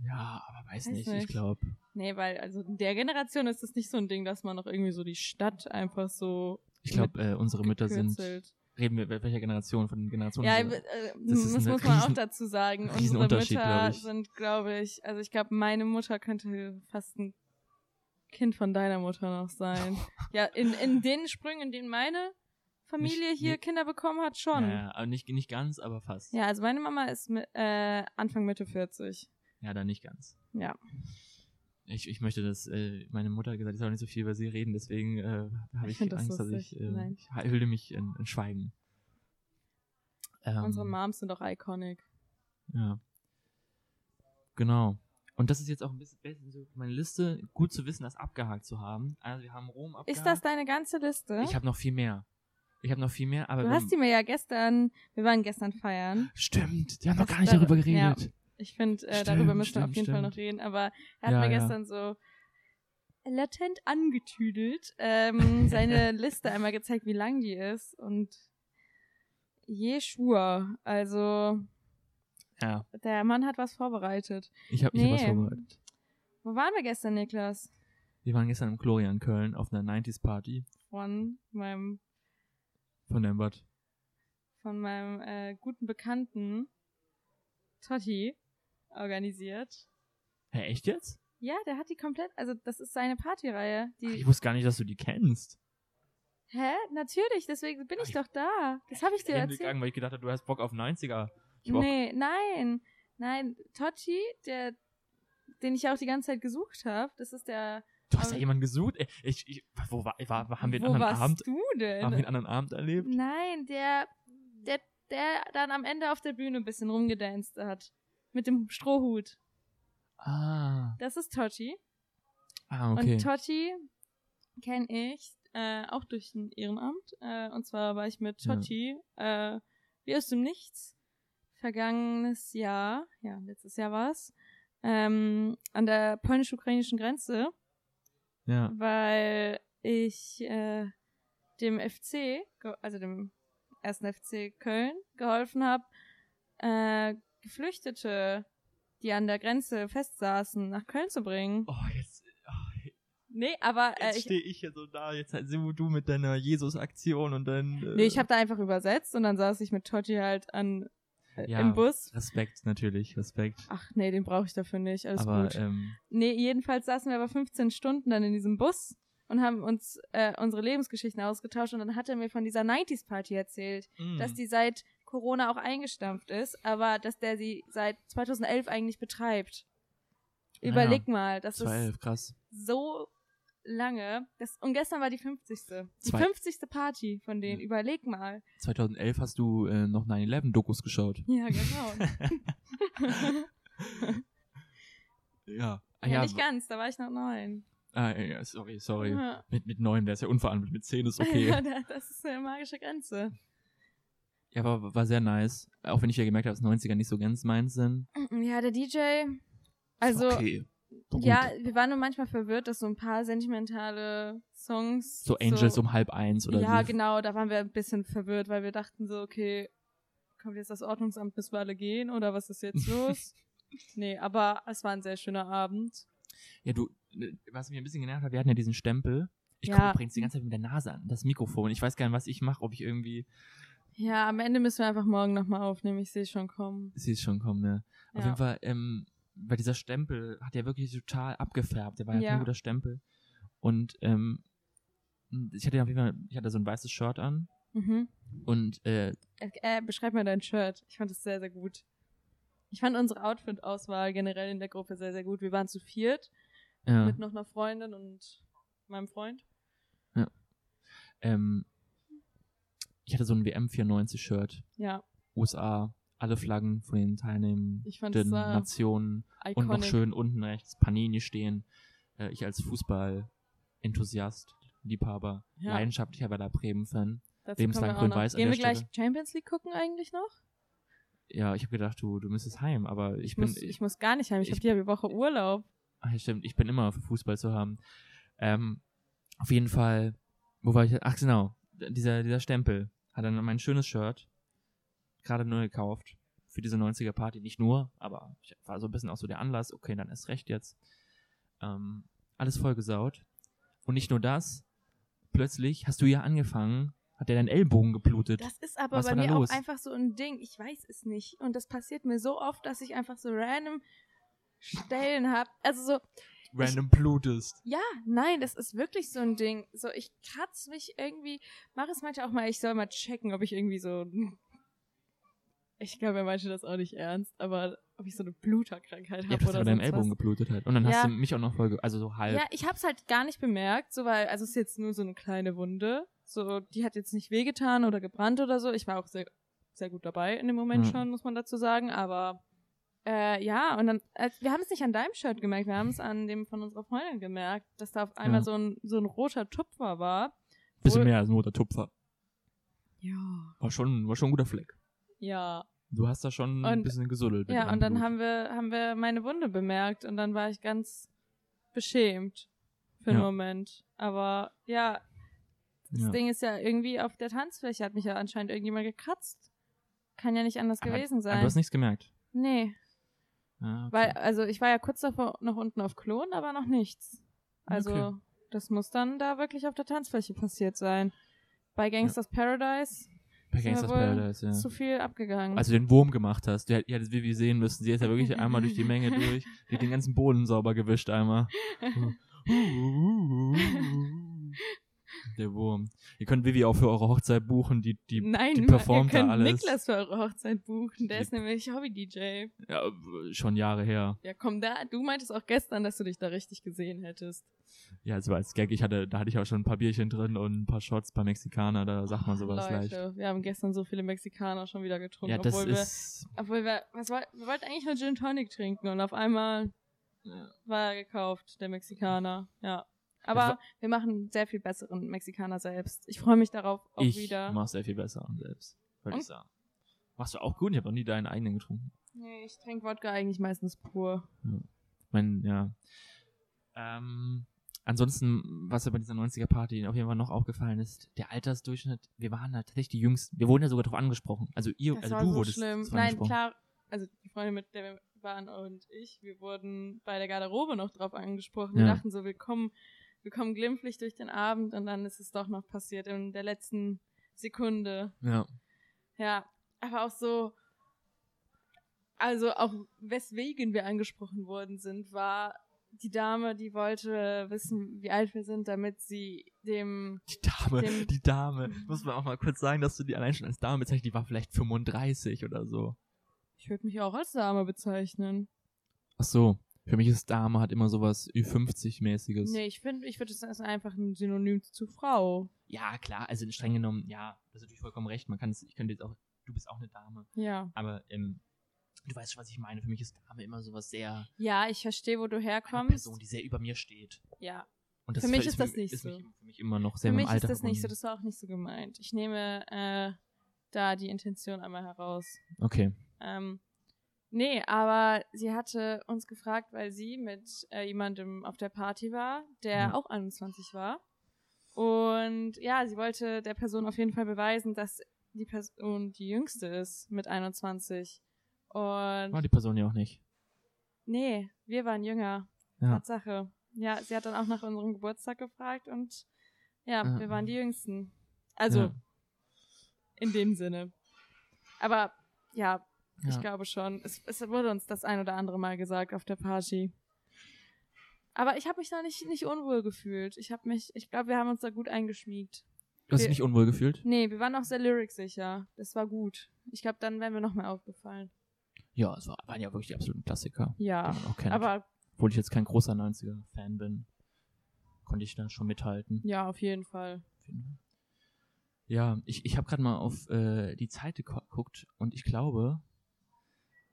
Ja, aber weiß, Weiß nicht, ich nicht. glaube. Nee, weil, also in der Generation ist das nicht so ein Ding, dass man noch irgendwie so die Stadt einfach so Ich glaube, äh, unsere Mütter sind. Reden wir, welcher Generation von Generationen? Ja, äh, Das das muss man auch dazu sagen. Unsere Mütter glaub sind, glaube ich, also ich glaube, meine Mutter könnte fast ein Kind von deiner Mutter noch sein. ja, in, in den Sprüngen, in denen meine Familie Nicht- hier nee. Kinder bekommen hat, schon. Ja, Ja, ja, aber nicht, nicht ganz, aber fast. also meine Mama ist mit, äh, Anfang Mitte 40. Ja, dann nicht ganz. Ja. Ich, ich möchte, dass äh, meine Mutter hat gesagt, ich soll nicht so viel über sie reden, deswegen äh, habe Ich ich, das Angst, dass ich, äh, ich hülde mich in, in Schweigen. Ähm, Unsere Moms sind auch iconic. Ja. Genau. Und das ist jetzt auch ein bisschen so meine Liste, gut zu wissen, das abgehakt zu haben. Also wir haben Rom abgehakt. Ist das deine ganze Liste? Ich habe noch viel mehr. Ich habe noch viel mehr, aber du hast die mir ja gestern, wir waren gestern feiern. Stimmt, wir haben noch gar nicht da- darüber ja. Ich finde, äh, Stimmt, darüber müssen wir auf stimmt, jeden Fall stimmt. noch reden. Aber er hat Ja, mir ja. gestern so latent angetüdelt ähm, seine Liste einmal gezeigt, wie lang die ist. Und Jeschua, also Ja, der Mann hat was vorbereitet. ich habe ich hab was Nee. vorbereitet. Wo waren wir gestern, Niklas? Wir waren gestern im Gloria in Köln auf einer 90s Party Von meinem, von dem Bad. von meinem äh, guten Bekannten Totti organisiert. Hä, echt jetzt? Ja, der hat die komplett, also das ist seine Partyreihe. Ach, ich wusste gar nicht, dass du die kennst. Hä? Natürlich, deswegen bin ich ich- doch da. Das habe ich dir erzählt. Gegangen, weil ich gedacht habe, du hast Bock auf 90er. Ich hab auch- Nee, nein. Nein, Totti, der, den ich auch die ganze Zeit gesucht habe, das ist der. Du hast ja aber- jemanden gesucht? Ey, Ich, ich, wo war, war, war haben wir einen Wo anderen warst Abend? du denn? Haben wir einen anderen Abend erlebt? Nein, der, der, der dann am Ende auf der Bühne ein bisschen rumgedanced hat. Mit dem Strohhut. Ah, Das ist Totti. ah okay. Und Totti kenne ich äh, auch durch ein Ehrenamt. Äh, und zwar war ich mit Ja. Totti äh, wie aus dem Nichts vergangenes Jahr, ja, letztes Jahr war es, ähm, an der polnisch-ukrainischen Grenze, ja. weil ich äh, dem FC, also dem ersten FC Köln, geholfen habe, äh, Geflüchtete, die an der Grenze festsaßen, nach Köln zu bringen. Oh, jetzt, oh, Nee, aber äh, jetzt stehe ich hier so da. Jetzt halt so du mit deiner Jesus-Aktion und dann. Äh, Nee, ich habe da einfach übersetzt und dann saß ich mit Totti halt an äh, Ja, im Bus. Respekt, natürlich, Respekt. Ach nee, den brauche ich dafür nicht. Alles aber, gut. ähm, Nee, jedenfalls saßen wir aber 15 Stunden dann in diesem Bus und haben uns äh, unsere Lebensgeschichten ausgetauscht und dann hat er mir von dieser 90s Party erzählt, mh. dass die seit Corona auch eingestampft ist, aber dass der sie seit 2011 eigentlich betreibt. Ah ja. Überleg mal, das ist 12, krass. so lange. Das, und gestern war die 50. Die Zwei- 50. Party von denen. Ja. Überleg mal. 2011 hast du äh, noch 9-11-Dokus geschaut. Ja, genau. ja. Ah, ja, ja, nicht ganz, da war ich noch neun. ah, ja, sorry, sorry. Ja. Mit, mit 9 wäre es ja unverantwortlich, mit 10 ist okay. Ja, da- das ist eine magische Grenze. Ja, aber war sehr nice. Auch wenn ich ja gemerkt habe, dass 90er nicht so ganz meins sind. Ja, der DJ. Also, okay. Ja, wir waren nur manchmal verwirrt, dass so ein paar sentimentale Songs. So Angels um halb eins oder Ja, wie. genau, da waren wir ein bisschen verwirrt, weil wir dachten so, okay, kommt jetzt das Ordnungsamt, bis wir alle gehen oder was ist jetzt los? nee, aber es war ein sehr schöner Abend. Ja, du, was mich ein bisschen genervt hat, wir hatten ja diesen Stempel. Ich Ja. gucke übrigens die ganze Zeit mit der Nase an, das Mikrofon. Ich weiß gar nicht, was ich mache, ob ich irgendwie. Ja, am Ende müssen wir einfach morgen nochmal aufnehmen. Ich sehe schon kommen. Sie ist schon kommen, ja. Auf Ja. jeden Fall, ähm, weil dieser Stempel hat ja wirklich total abgefärbt. Der war ja, Ja. kein guter Stempel. Und ähm, ich hatte ja auf jeden Fall, ich hatte so ein weißes Shirt an Mhm. und äh, Äh, äh, beschreib mal dein Shirt. Ich fand es sehr, sehr gut. Ich fand unsere Outfit-Auswahl generell in der Gruppe sehr, sehr gut. Wir waren zu viert ja, mit noch einer Freundin und meinem Freund. ähm, ich hatte so ein WM94-Shirt. Ja, USA, alle Flaggen von den teilnehmenden ich äh, Nationen und noch iconic. schön unten rechts Panini stehen. Äh, ich als Fußball-Enthusiast, Liebhaber, Ja. leidenschaftlicher Werder Bremen-Fan. Lebenslang grün-weiß Gehen wir gleich Stelle. Champions League gucken eigentlich noch? Ja, ich habe gedacht, du, du müsstest heim, aber ich, Ich, bin, muss, ich muss gar nicht heim. Ich, ich- habe die halbe Woche Urlaub. Ach, ja, stimmt, ich bin immer für Fußball zu haben. Ähm, auf jeden Fall, wo war ich? Ach genau, dieser, dieser Stempel hat dann mein schönes Shirt gerade neu gekauft für diese 90er Party. Nicht nur, aber ich war so ein bisschen auch so der Anlass. Okay, dann ist recht jetzt. Ähm, alles vollgesaut. Und nicht nur das, plötzlich hast du ja angefangen, hat der deinen Ellbogen geblutet. Das ist aber Was bei mir los? auch einfach so ein Ding. Ich weiß es nicht. Und das passiert mir so oft, dass ich einfach so random Stellen habe. Also so, Random blutest. ja, nein, das ist wirklich so ein Ding. So, ich kratze mich irgendwie, mache es manchmal auch mal, ich soll mal checken, ob ich irgendwie so. Ich glaube, er meinte das auch nicht ernst, aber ob ich so eine Bluterkrankheit Ja, habe dass oder er deinem Ellbogen was. geblutet hat. Und dann Ja. hast du mich auch noch voll, also so halb. Ja, ich hab's halt gar nicht bemerkt, so weil, also es ist jetzt nur so eine kleine Wunde. So, die hat jetzt nicht wehgetan oder gebrannt oder so. Ich war auch sehr, sehr gut dabei in dem Moment Ja. schon, muss man dazu sagen. Aber äh, ja, und dann, äh, wir haben es nicht an deinem Shirt gemerkt, wir haben es an dem von unserer Freundin gemerkt, dass da auf einmal Ja. so ein so ein roter Tupfer war. Bisschen mehr als nur der Tupfer. Ja. War schon, war schon ein guter Fleck. Ja. Du hast da schon ein Und- bisschen gesuddelt. Ja, und dann Blut. haben wir, haben wir meine Wunde bemerkt und dann war ich ganz beschämt für einen Ja. Moment. Aber ja, das Ja. Ding ist ja irgendwie auf der Tanzfläche hat mich ja anscheinend irgendjemand gekratzt. Kann ja nicht anders Aber- gewesen sein. Du hast nichts gemerkt. nee, Ah, okay. weil, also ich war ja kurz davor noch unten auf Klon, aber noch nichts. Also, Okay. das muss dann da wirklich auf der Tanzfläche passiert sein. Bei Gangsters Paradise Bei Gangsters wohl Paradise, ja. zu viel abgegangen. Als du den Wurm gemacht hast, der, ihr hättet Vivi sehen müssen. Sie ist ja wirklich einmal durch die Menge durch. Die hat den ganzen Boden sauber gewischt einmal. Der Wurm. Ihr könnt Vivi auch für eure Hochzeit buchen. Die, die, Nein, die ihr performt da könnt alles. Niklas für eure Hochzeit buchen. Der Die- ist nämlich Hobby-DJ. ja, schon Jahre her. Ja, komm, da, du meintest auch gestern, dass du dich da richtig gesehen hättest. Ja, es war als Gag. Ich hatte, da hatte ich auch schon ein paar Bierchen drin und ein paar Shots bei Mexikaner. Da sagt man sowas leicht. Leute, wir haben gestern so viele Mexikaner schon wieder getrunken, Ja, das obwohl ist. wir, obwohl wir, was woll, wir wollten eigentlich nur Gin Tonic trinken und auf einmal Ja. war er gekauft, der Mexikaner. Ja. Aber wir machen sehr viel besseren Mexikaner selbst. Ich freue mich darauf auch ich wieder. mach's sehr viel besser selbst, würde ich sagen. Machst du auch gut? Ich habe noch nie deinen eigenen getrunken. Nee, ich trinke Wodka eigentlich meistens pur. Mein, ja. Ähm, ansonsten, was mir bei dieser 90er Party auf jeden Fall noch aufgefallen ist, der Altersdurchschnitt, wir waren da tatsächlich die Jüngsten. Wir wurden ja sogar darauf angesprochen. Also ihr, Das also war du so wurdest schlimm. Nein, klar, also die Freundin, mit der wir waren und ich, wir wurden bei der Garderobe noch drauf angesprochen. Wir Ja. dachten so, wir kommen, wir kommen glimpflich durch den Abend und dann ist es doch noch passiert in der letzten Sekunde. Ja. Ja, aber auch so, also auch weswegen wir angesprochen worden sind, war die Dame, die wollte wissen, wie alt wir sind, damit sie dem, Die Dame, Dem- die Dame. Muss man auch mal kurz sagen, dass du die allein schon als Dame bezeichnest, die war vielleicht 35 oder so. ich würde mich auch als Dame bezeichnen. Ach so. Für mich ist Dame hat immer sowas Ü50-mäßiges. Nee, ich finde, ich würde es als einfach ein Synonym zu Frau. Ja, klar, also streng genommen, ja, das ist natürlich vollkommen recht. Man kann es, ich könnte jetzt auch, du bist auch eine Dame. Ja. Aber ähm, du weißt schon, was ich meine. Für mich ist Dame immer sowas sehr Ja, ich verstehe, wo du eine herkommst. Person, die sehr über mir steht. ja. Und das Für mich ist ist das nicht ist so. Mich, für mich immer noch sehr Für mich ist das nicht so, das war auch nicht so gemeint. Ich nehme äh, da die Intention einmal heraus. Okay. Ähm, nee, aber sie hatte uns gefragt, weil sie mit äh, jemandem auf der Party war, der Ja. auch 21 war. Und ja, sie wollte der Person auf jeden Fall beweisen, dass die Person die jüngste ist mit 21. Und War die Person ja auch nicht. nee, wir waren jünger. Ja. Tatsache. Ja, sie hat dann auch nach unserem Geburtstag gefragt und ja, Ja. wir waren die Jüngsten. Also ja. in dem Sinne. Aber ja, ich Ja. glaube schon. Es, es wurde uns das ein oder andere Mal gesagt auf der Party. Aber ich habe mich da nicht, nicht unwohl gefühlt. Ich habe mich, ich glaube, wir haben uns da gut eingeschmiegt. Du hast dich nicht unwohl gefühlt? Nee, wir waren auch sehr lyricsicher. Das war gut. Ich glaube, dann wären wir noch mehr aufgefallen. Ja, es war, waren ja wirklich die absoluten Klassiker, Ja, die man auch kennt. aber Obwohl ich jetzt kein großer 90er-Fan bin, konnte ich da schon mithalten. ja, auf jeden Fall. Auf jeden Fall. Ja, ich, ich habe gerade mal auf äh, die Zeit geguckt und ich glaube,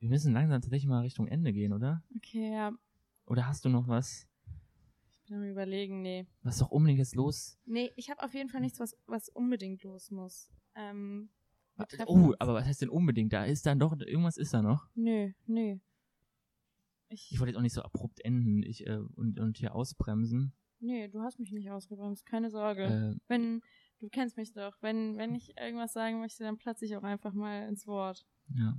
wir müssen langsam tatsächlich mal Richtung Ende gehen, oder? Okay, ja. Oder hast du noch was? Ich bin am überlegen, nee. Was ist doch unbedingt jetzt los? Nee, ich habe auf jeden Fall nichts, was, was unbedingt los muss. Ähm, treffen Oh, uns. aber was heißt denn unbedingt? Da ist dann doch, irgendwas ist da noch. Nö, nö. Ich, Ich wollte jetzt auch nicht so abrupt enden ich, äh, und, und hier ausbremsen. nee, du hast mich nicht ausgebremst, keine Sorge. Äh, Wenn, du kennst mich doch, wenn, wenn ich irgendwas sagen möchte, dann platze ich auch einfach mal ins Wort. ja.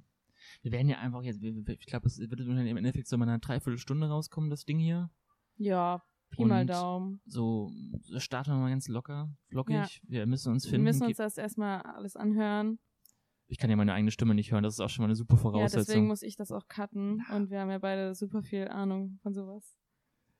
Wir werden ja einfach jetzt, wir- wir- ich glaube, es wird im Endeffekt so mal eine Dreiviertelstunde rauskommen, das Ding hier. Ja, Pi mal Und Daumen. So, starten wir mal ganz locker, flockig. Ja. Wir müssen uns Wir finden. müssen Ge- uns das erstmal alles anhören. ich kann ja meine eigene Stimme nicht hören, das ist auch schon mal eine super Ja, Voraussetzung. deswegen muss ich das auch cutten. Und wir haben ja beide super viel Ahnung von sowas.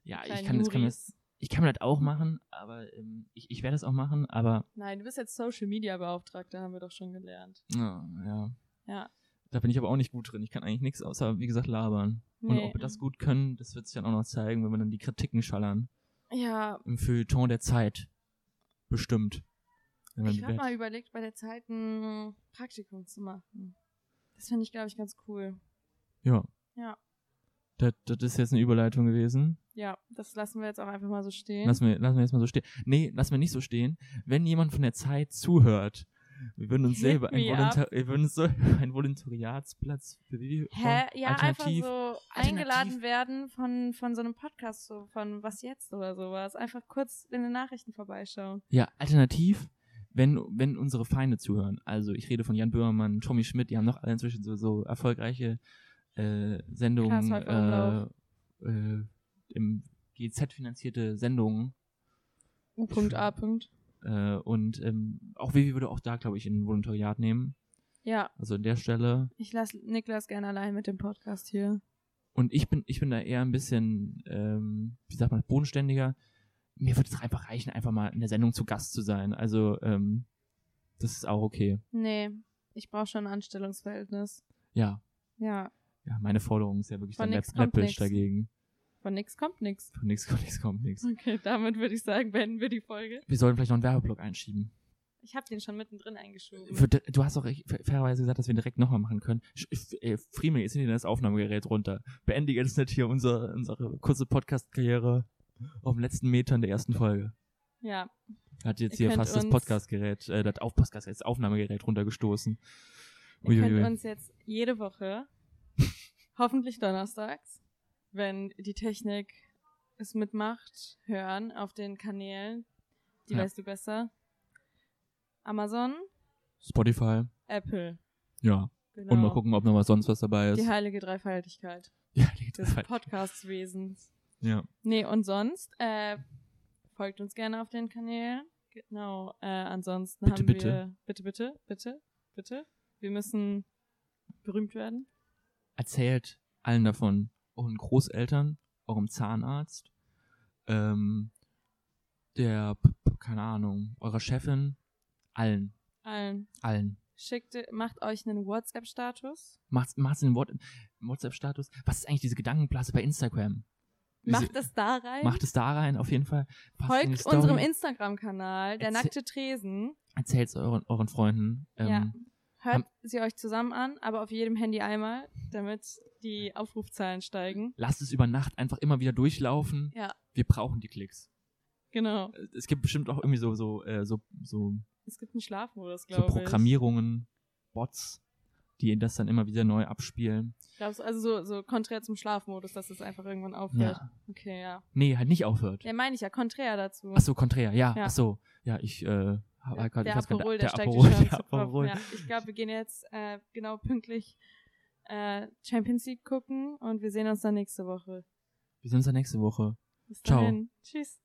Ja, ich kann, das kann das, ich kann das auch machen, aber ähm, ich, ich werde das auch machen, aber Nein, du bist jetzt Social Media Beauftragter, haben wir doch schon gelernt. ja, ja. Ja. Da bin ich aber auch nicht gut drin. Ich kann eigentlich nichts außer, wie gesagt, labern. Und Nee. ob wir das gut können, das wird sich dann auch noch zeigen, wenn wir dann die Kritiken schallern. Ja, Im Feuilleton der Zeit. Bestimmt. Ich habe mal überlegt, bei der Zeit ein Praktikum zu machen. Das finde ich, glaube ich, ganz cool. Ja. Ja. Das, das ist jetzt eine Überleitung gewesen. Ja, das lassen wir jetzt auch einfach mal so stehen. Lassen wir, lassen wir jetzt mal so stehen. Nee, lassen wir nicht so stehen. Wenn jemand von der Zeit zuhört, wir würden uns selber ein, Volontar wir würden uns so ein Volontariatsplatz für wie, Hä? Ja, einfach so eingeladen werden von, von so einem Podcast, so von Was jetzt oder sowas. Einfach kurz in den Nachrichten vorbeischauen. Ja, alternativ, wenn, wenn unsere Feinde zuhören, also ich rede von Jan Böhmermann, Tommy Schmidt, die haben noch alle inzwischen so, so erfolgreiche äh, Sendungen, Häufer äh, äh, im GZ finanzierte Sendungen U.A. äh, und ähm, auch Vivi würde auch da, glaube ich, ein Volontariat nehmen. Ja, Also an der Stelle. ich lasse Niklas gerne allein mit dem Podcast hier. Und ich bin, ich bin da eher ein bisschen, ähm, wie sagt man, bodenständiger. Mir würde es einfach reichen, einfach mal in der Sendung zu Gast zu sein. Also, ähm, das ist auch okay. Nee, ich brauche schon ein Anstellungsverhältnis. Ja, Ja, ja, meine Forderung ist ja wirklich Von dann nix. dagegen. Von nix kommt nix. Von nichts kommt nichts kommt nichts. Okay, damit würde ich sagen, beenden wir die Folge. Wir sollten vielleicht noch einen Werbeblock einschieben. Ich habe den schon mittendrin eingeschoben. Für, du hast auch fairerweise gesagt, dass wir direkt nochmal machen können. Äh, Friemel, jetzt dir das Aufnahmegerät runter. Beende jetzt nicht hier unsere, unsere kurze Podcast-Karriere auf den letzten Metern der ersten Folge. Ja, Hat jetzt Ihr hier fast das Podcastgerät, äh, das Auf Podcastgerät, das Aufnahmegerät runtergestoßen. ihr Uiuiui. könnt uns jetzt jede Woche, hoffentlich donnerstags, wenn die Technik es mitmacht, hören auf den Kanälen. Die Ja. weißt du besser. Amazon, Spotify, Apple. ja. Genau. Und mal gucken, ob noch was sonst was dabei ist. Die heilige Dreifaltigkeit Ja, die des drei- Podcastwesens. ja. Nee, und sonst, äh, folgt uns gerne auf den Kanälen. Genau. Äh, ansonsten Bitte, haben bitte. wir. Bitte, bitte, bitte, bitte. Wir müssen berühmt werden. Erzählt allen davon. Euren Großeltern, eurem Zahnarzt, ähm, der, keine Ahnung, eurer Chefin, allen. Allen. Allen. Schickt, macht euch einen WhatsApp-Status. Den Wort- im WhatsApp-Status. Was ist eigentlich diese Gedankenblase bei Instagram? Diese- Macht es da rein. Macht es da rein, auf jeden Fall. Passt Folgt unserem Instagram-Kanal, der Erzähl- nackte Tresen. Erzählt's euren, euren Freunden. Ähm, ja. Hört sie euch zusammen an, aber auf jedem Handy einmal, damit die Aufrufzahlen steigen. Lasst es über Nacht einfach immer wieder durchlaufen. Ja. Wir brauchen die Klicks. Genau. Es gibt bestimmt auch irgendwie so, so, äh, so, so, Es gibt einen Schlafmodus, so glaube ich. Programmierungen, Bots, die das dann immer wieder neu abspielen. Glaubst du, also so, so konträr zum Schlafmodus, dass es einfach irgendwann aufhört? Ja. Okay, ja. Nee, halt nicht aufhört. Ja, meine ich ja, konträr dazu. Ach so, konträr, ja, Ja. ach so. Ja, ich äh, Ah, Gott, der Aperol, der, steigt Aperol, schon der. Aperol. Ja, ich glaube, wir gehen jetzt äh, genau pünktlich äh, Champions League gucken und wir sehen uns dann nächste Woche. Wir sehen uns dann nächste Woche. Bis Ciao. dahin. Tschüss.